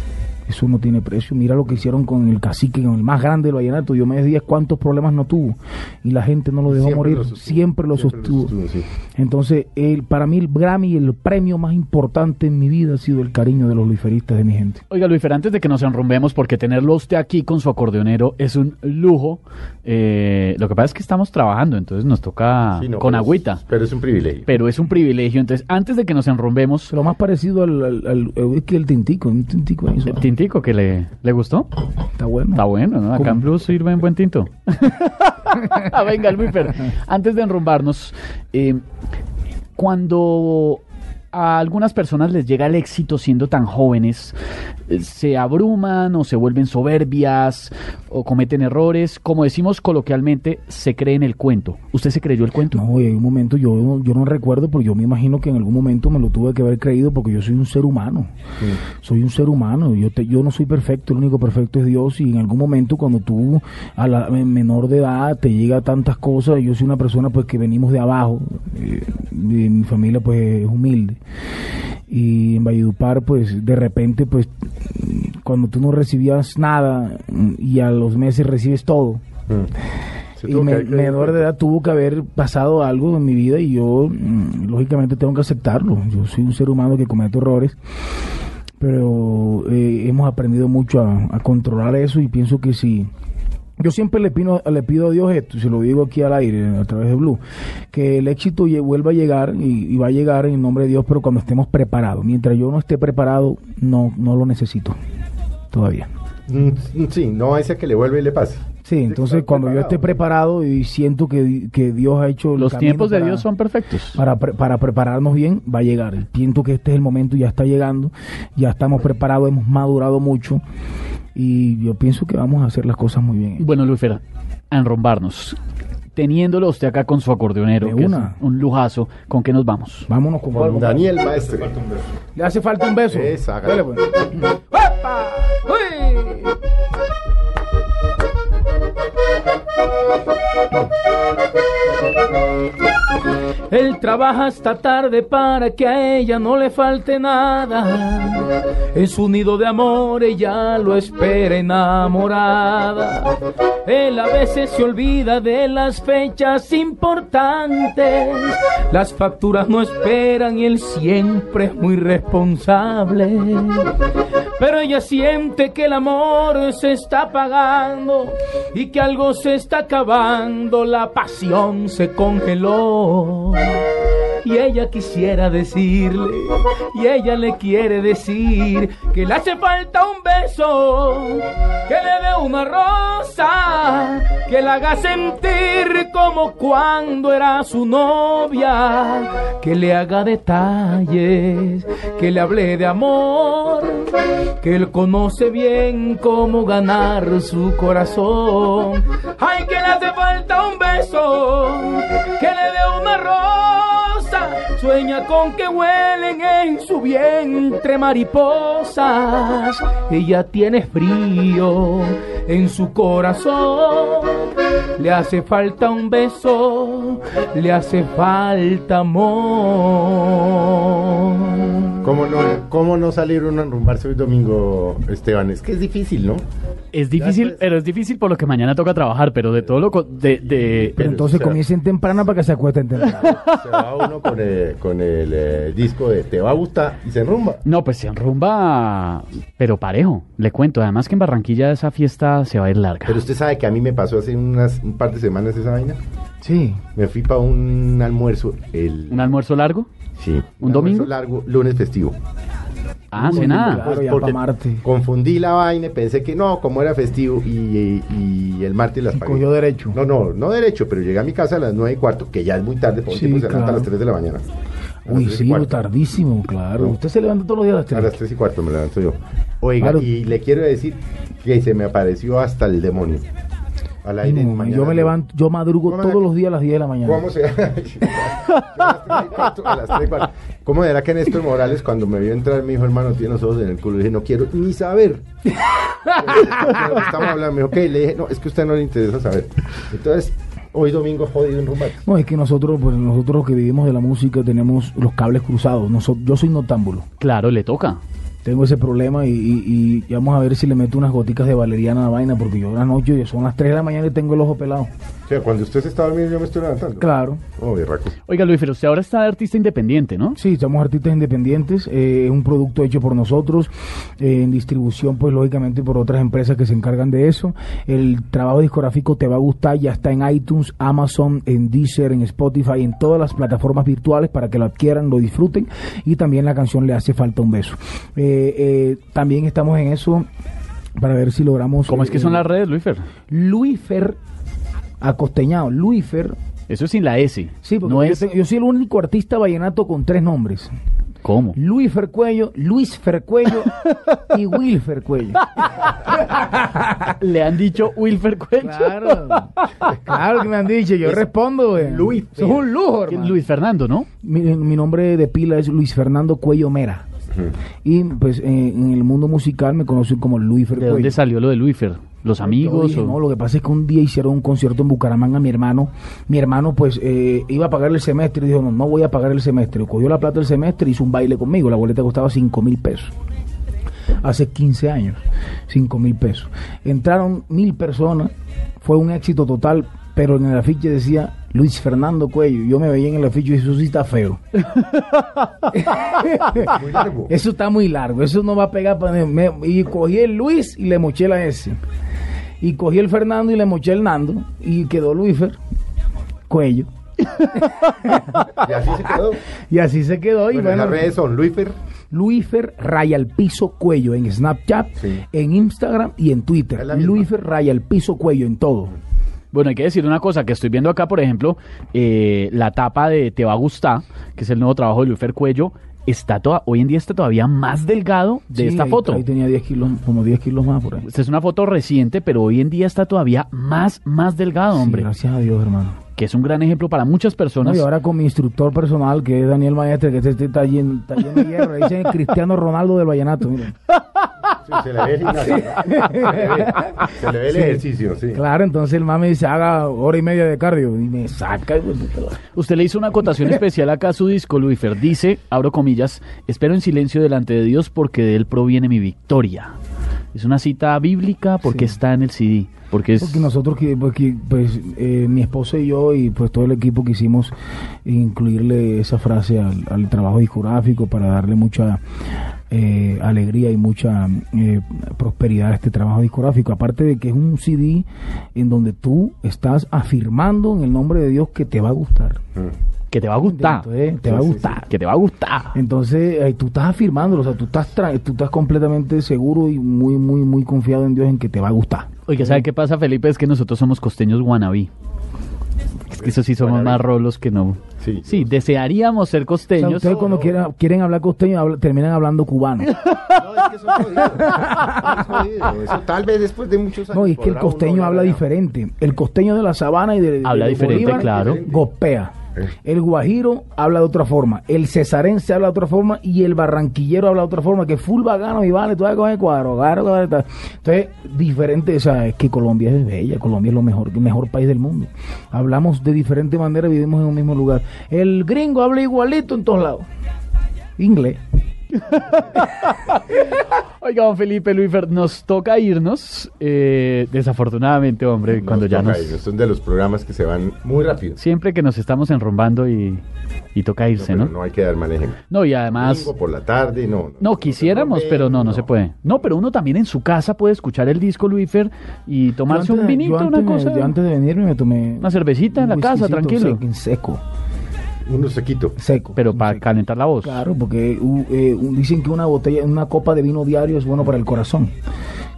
Eso no tiene precio. Mira lo que hicieron con el cacique, con el más grande del vallenato. Yo me decía cuántos problemas no tuvo. Y la gente no lo dejó
Siempre
morir.
lo sostuvo.
Siempre lo
Siempre lo
sostuvo.
sí.
Entonces, el, para mí el Grammy, el premio más importante en mi vida ha sido el cariño de los luiferistas de mi gente.
Oiga, Luifer, antes de que nos enrumbemos, porque tenerlo a usted aquí con su acordeonero es un lujo. eh, lo que pasa es que estamos trabajando, entonces nos toca
Sí, no,
con
pero es-
agüita.
pero es un privilegio.
Pero es un privilegio. Entonces, antes de que nos enrumbemos,
Lo más parecido al, al, al- es que el tintico, un tintico ahí,
el
suave.
Tintico que le, le gustó.
está bueno.
Está bueno, ¿no? Acá
¿Cómo?
en Blue sirve en buen tinto. Venga, Luifer, antes de enrumbarnos, eh, cuando a algunas personas les llega el éxito siendo tan jóvenes, eh, se abruman o se vuelven soberbias o cometen errores, como decimos coloquialmente, se creen el cuento. ¿Usted se creyó el cuento?
No, y hay un momento, yo, no- yo no recuerdo, pero yo me imagino que en algún momento me lo tuve que haber creído porque yo soy un ser humano. Soy un ser humano. Yo, te- yo no soy perfecto, el único perfecto es Dios. Y en algún momento, cuando tú, a la en menor de edad, te llega tantas cosas, yo soy una persona pues que venimos de abajo. eh, y mi familia pues es humilde. Y en Valledupar, pues de repente, pues cuando tú no recibías nada mm, y a los meses recibes todo.
Se
Y me- menor de
cuenta.
edad tuvo que haber pasado algo en mi vida y yo, mm, lógicamente, tengo que aceptarlo. Yo soy un ser humano que comete errores, pero eh, hemos aprendido mucho a, a controlar eso y pienso que si. Yo siempre le pido, le pido a Dios esto, se lo digo aquí al aire, a través de Blue, que el éxito vuelva a llegar y, va a llegar en nombre de Dios, pero cuando estemos preparados. Mientras yo no esté preparado, no, no lo necesito todavía.
Mm, Sí, no a ese que le vuelve y le pasa.
Sí, entonces cuando yo esté
preparado.
y siento que, que Dios ha hecho el
Los tiempos de
para-
Dios son perfectos.
para, pre- para prepararnos bien, va a llegar. Y Pienso que este es el momento, ya está llegando, ya estamos preparados, hemos madurado mucho y yo pienso que vamos a hacer las cosas muy bien.
Bueno, Luifer, a enrumbarnos. Teniéndolo usted acá con su acordeonero,
De
que es un lujazo, ¿con qué nos vamos?
Vámonos con,
Con Daniel Maestre.
Le hace falta un beso.
Esa, hágale.
Dale, pues. ¡Epa! ¡Uy!
Él trabaja hasta tarde para que a ella no le falte nada. En su nido de amor ella lo espera enamorada. Él a veces se olvida de las fechas importantes. Las facturas no esperan y él siempre es muy responsable. Pero ella siente que el amor se está apagando y que algo se está acabando, la pasión se congeló. Y ella quisiera decirle, y ella le quiere decir que le hace falta un beso, que le dé una rosa, que la haga sentir como cuando era su novia, que le haga detalles, que le hable de amor, que él conoce bien cómo ganar su corazón. Ay, que le hace falta un beso, que le dé una rosa, sueña con que huelen en su vientre mariposas. Ella tiene frío en su corazón, le hace falta un beso, le hace falta amor.
¿Cómo no, ¿Cómo no salir uno a enrumbarse hoy domingo, Esteban? Es que es difícil, ¿no?
Es difícil,
pues.
pero es difícil por lo que mañana toca trabajar, pero de todo lo... co- De, de,
Pero entonces
o sea-
comiencen temprano para que se acuesten temprano.
Se va uno con el, con el eh, disco de Te va a gustar y se enrumba.
No, pues se enrumba, pero parejo, le cuento. Además que en Barranquilla esa fiesta se va a ir larga.
Pero usted sabe que a mí me pasó hace unas, un par de semanas esa vaina.
Sí.
Me fui para un almuerzo. El,
¿Un almuerzo largo?
sí,
¿un
almuerzo
domingo?
largo, lunes festivo.
Ah,
Uy,
nada.
Claro, ya
porque
Marte.
confundí la vaina y pensé que no, como era festivo y, y el martes las
Y
pagué.
cogió derecho.
No, no, no derecho, pero llegué a mi casa a las nueve y cuarto, que ya es muy tarde, porque
Sí,
tipo se levanta a
claro.
las 3 de la mañana.
Uy, sí, tardísimo, claro.
No.
Usted se levanta todos los días a las
A las
3.
3 y cuarto me levanto yo. Oiga,
Claro.
y le quiero decir que se me apareció hasta el demonio. Al aire
No,
mañana.
yo me levanto, yo madrugo
¿Cómo
todos los días a las 10 de la mañana.
¿Cómo se a las tres y cuarto, a las tres y cuarto. ¿Cómo era que Néstor Morales cuando me vio entrar me dijo, hermano, tiene los ojos en el culo? Le dije, no quiero ni saber. Estamos hablando, me dijo, ok, le dije, no, es que a usted no le interesa saber. Entonces, hoy domingo jodido en rumbar.
No, es que nosotros, pues nosotros que vivimos de la música tenemos los cables cruzados. Noso- yo soy notámbulo.
Claro, le toca.
Tengo ese problema y, y- vamos a ver si le meto unas goticas de valeriana a la vaina, porque yo la noche, son las 3 de la mañana y tengo el ojo pelado.
O sea, cuando usted se está dormido, yo me estoy levantando.
Claro.
Oh, berraco.
Oiga, Luífer, usted ahora está de artista independiente, ¿no?
Sí, somos artistas independientes, eh, es un producto hecho por nosotros, eh, en distribución pues lógicamente por otras empresas que se encargan de eso. El trabajo discográfico te va a gustar, ya está en iTunes, Amazon, en Deezer, en Spotify, en todas las plataformas virtuales para que lo adquieran, lo disfruten y también la canción Le hace falta un beso. Eh, eh, también estamos en eso para ver si logramos...
¿Cómo es que
eh,
son las redes, Luífer?
Luifer, acosteñado, Luifer.
Eso es sin la S.
Sí, porque
no
yo,
es...
tengo- yo soy el único artista vallenato con tres nombres.
¿Cómo?
Luis Fercuello, Luis Fercuello y Wilfer Cuello.
Le han dicho Wilfer Cuello.
Claro, claro que me han dicho, yo respondo, güey.
Luis.
Eso es un lujo, hermano.
Luis Fernando, ¿no?
Mi, mi nombre de pila es Luis Fernando Cuello Mera. Y pues eh, en el mundo musical me conocen como Luis
¿De
Fercuello.
dónde salió lo de Luífer? ¿Los amigos?
dije,
o-
no, lo que pasa es que un día hicieron un concierto en Bucaramanga mi hermano. Mi hermano, pues, eh, iba a pagar el semestre y dijo, no, no voy a pagar el semestre. Cogió la plata del semestre y hizo un baile conmigo. La boleta costaba 5 mil pesos. Hace 15 años, 5 mil pesos. Entraron mil personas, fue un éxito total, pero en el afiche decía Luis Fernando Cuello. Yo me veía en el afiche y eso sí está feo.
Muy largo.
Eso está muy largo, eso no va a pegar. para me- y cogí el Luis y le moché la S. Y cogí el Fernando y le moché el Nando. Y quedó Luifer, cuello.
Y así se quedó.
Y así se quedó. Y
Bueno,
bueno,
las redes son Luifer.
Luifer raya al piso cuello en Snapchat,
Sí.
en Instagram y en Twitter. Luifer raya al piso cuello en todo.
Bueno, hay que decir una cosa, que estoy viendo acá, por ejemplo, eh, la tapa de Te va a gustar, que es el nuevo trabajo de Luífer Cuello, está toda, hoy en día está todavía más delgado de
Sí,
esta
ahí-
foto.
Ahí tenía 10 kilos, como 10 kilos más por ahí.
Esta es una foto reciente, pero hoy en día está todavía más, más delgado,
Sí,
hombre.
gracias a Dios, hermano.
que es un gran ejemplo para muchas
No,
personas.
y ahora con mi instructor personal, que es Daniel Maestre, que este, este está, lleno, está lleno de hierro. Le dicen Cristiano Ronaldo del Vallenato. miren.
Sí, se le ve el gimnasio. Se le ve, se le ve el
Sí.
ejercicio, sí.
Claro, entonces el mami dice, haga hora y media de cardio. Y me saca.
Usted le hizo una acotación especial acá a su disco, Luifer. Dice, abro comillas, espero en silencio delante de Dios porque de él proviene mi victoria. Es una cita bíblica porque
Sí.
está en el CD. Porque es...
Porque nosotros, que- porque, pues, eh, mi esposa y yo, y pues todo el equipo quisimos incluirle esa frase al, al trabajo discográfico para darle mucha eh, alegría y mucha eh, prosperidad a este trabajo discográfico. Aparte de que es un CD en donde tú estás afirmando en el nombre de Dios que te va a gustar.
Que te va a gustar.
Entonces, te va a
Sí, sí,
gustar.
Que te va a gustar.
Entonces, eh, tú estás afirmándolo, o sea, tú estás, tra- tú estás completamente seguro y muy, muy, muy confiado en Dios en que te va a gustar.
Oiga, ¿sabe qué pasa, Felipe? Es que nosotros somos costeños wannabe. Es que eso sí somos más rolos que no.
Sí.
Sí, desearíamos ser
O sea,
costeños.
ustedes cuando quieran, quieren hablar costeño, terminan hablando cubano.
No, es que eso es jodido. Eso es jodido. Eso tal vez después de muchos años.
No, y es que el costeño habla diferente. El costeño de la sabana y de,
Habla
de
diferente,
Bolívar,
claro.
Gopea. El guajiro habla de otra forma. El cesarense habla de otra forma. Y el barranquillero habla de otra forma. Que full vagano y vale, tú vas a coger cuadro. Entonces, diferente. O sea, es que Colombia es bella. Colombia es lo mejor, el mejor país del mundo. Hablamos de diferente manera, vivimos en un mismo lugar. El gringo habla igualito en todos lados. Inglés.
Oiga, don Felipe, Luifer, nos toca irnos. eh, desafortunadamente, hombre,
Nos
cuando ya nos...
irnos. Son de los programas que se van muy rápido.
Siempre que nos estamos enrombando y, y toca irse,
pero
¿no?
no hay que dar mal ejemplo.
No, y además...
Domingo por la tarde, no.
No, quisiéramos,
se
pero no, no se
no.
puede. No, pero uno también en su casa puede escuchar el disco Luifer y tomarse un
de-
vinito, una cosa.
yo antes de venirme me tomé
Una cervecita en la casa, tranquilo.
sec- seco,
Uno sequito.
seco.
Pero para
seco.
calentar la voz.
Claro, porque uh, eh, dicen que una botella, una copa de vino diario es bueno para el corazón.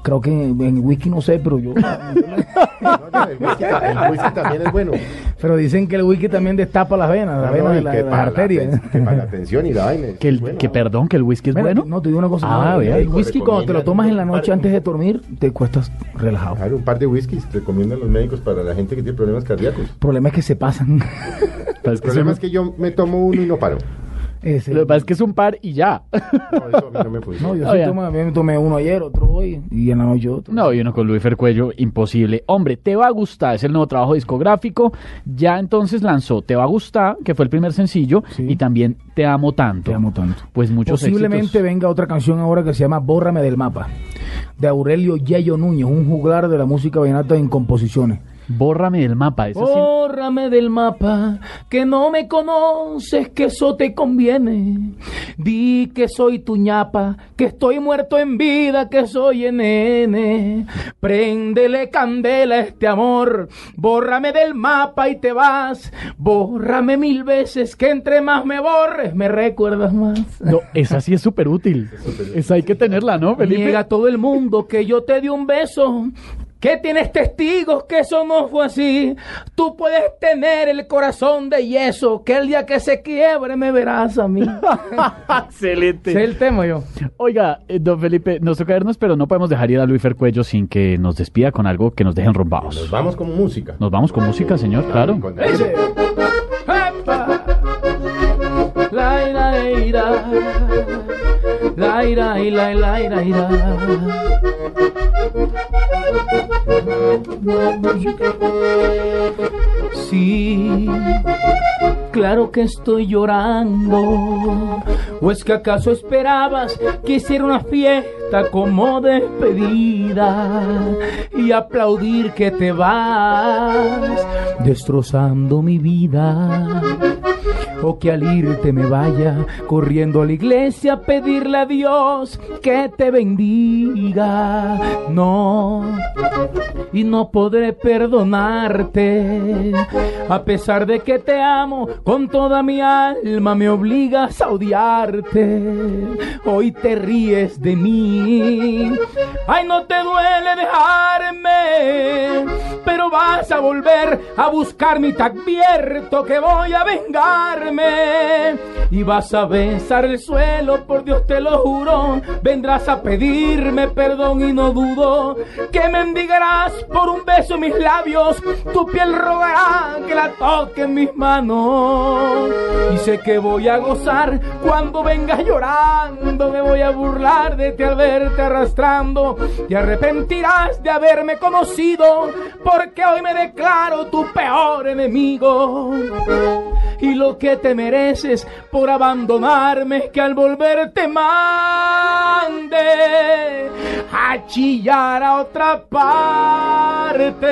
Creo que en, en whisky no sé, pero yo.
No, el, whisky, el whisky también es bueno.
pero dicen que el whisky también destapa las venas, las
No,
venas de la,
que
las
la
arterias.
que para la tensión y la vaina.
Que, el,
bueno.
que perdón, que el whisky es
Mira,
bueno.
No, te digo una cosa.
Ah,
no, el whisky cuando te lo tomas en la noche antes de dormir, te cuestas relajado.
Claro, un par de whiskies recomiendan los médicos para la gente que tiene problemas cardíacos.
El problema es que se pasan.
Pero
El
que
problema es que yo me tomo uno y no paro.
Ese-
Lo que pasa es que es un par y ya.
No, eso a mí no me.
No, yo
Ah,
sí tomo, a mí me tomé uno ayer, otro hoy, y en la noche otro.
No, y uno con Luis Cuello, imposible. Hombre, Te va a gustar, es el nuevo trabajo discográfico. Ya entonces lanzó Te va a gustar, que fue el primer sencillo,
Sí.
y también Te amo tanto.
Te amo tanto.
Pues muchos
Posiblemente
éxitos.
venga otra canción ahora que se llama Bórrame del mapa, de Aurelio Yayo Núñez, un juglar de la música vallenata en composiciones.
Bórrame del mapa. Sí-
Bórrame del mapa, que no me conoces, que eso te conviene. Di que soy tu ñapa, que estoy muerto en vida, que soy en nene. Préndele candela a este amor, bórrame del mapa y te vas. Bórrame mil veces, que entre más me borres, me recuerdas más.
No, esa sí es súper útil. Esa hay que tenerla, ¿no, Felipe?
Niega a todo el mundo que yo te di un beso. Que tienes testigos que eso no fue así. Tú puedes tener el corazón de yeso. Que el día que se quiebre me verás a mí.
Excelente.
Ese es el tema yo.
Oiga, eh, don Felipe, nos toca irnos, pero no podemos dejar ir a Luis Cuello sin que nos despida con algo que nos dejen
Nos
rombados.
vamos con música.
Nos vamos con música, señor, claro.
La ira ira. La ira ira ira. Sí, claro que estoy llorando. ¿O es que acaso esperabas que hiciera una fiesta como despedida y aplaudir que te vas destrozando mi vida? O que al irte me vaya corriendo a la iglesia a pedirle a Dios que te bendiga. No, y no podré perdonarte. A pesar de que te amo con toda mi alma, me obligas a odiarte. Hoy te ríes de mí. Ay, no te duele dejarme, pero vas a volver a buscarme y te advierto que voy a Y vas a besar el suelo, por Dios te lo juro. Vendrás a pedirme perdón y no dudo que mendigarás por un beso en mis labios. Tu piel rogará que la toque en mis manos. Y sé que voy a gozar cuando vengas llorando. Me voy a burlar de ti al verte arrastrando. Te arrepentirás de haberme conocido. Porque hoy me declaro tu peor enemigo. Y lo que te mereces por abandonarme que al volver te mande a chillar a otra parte.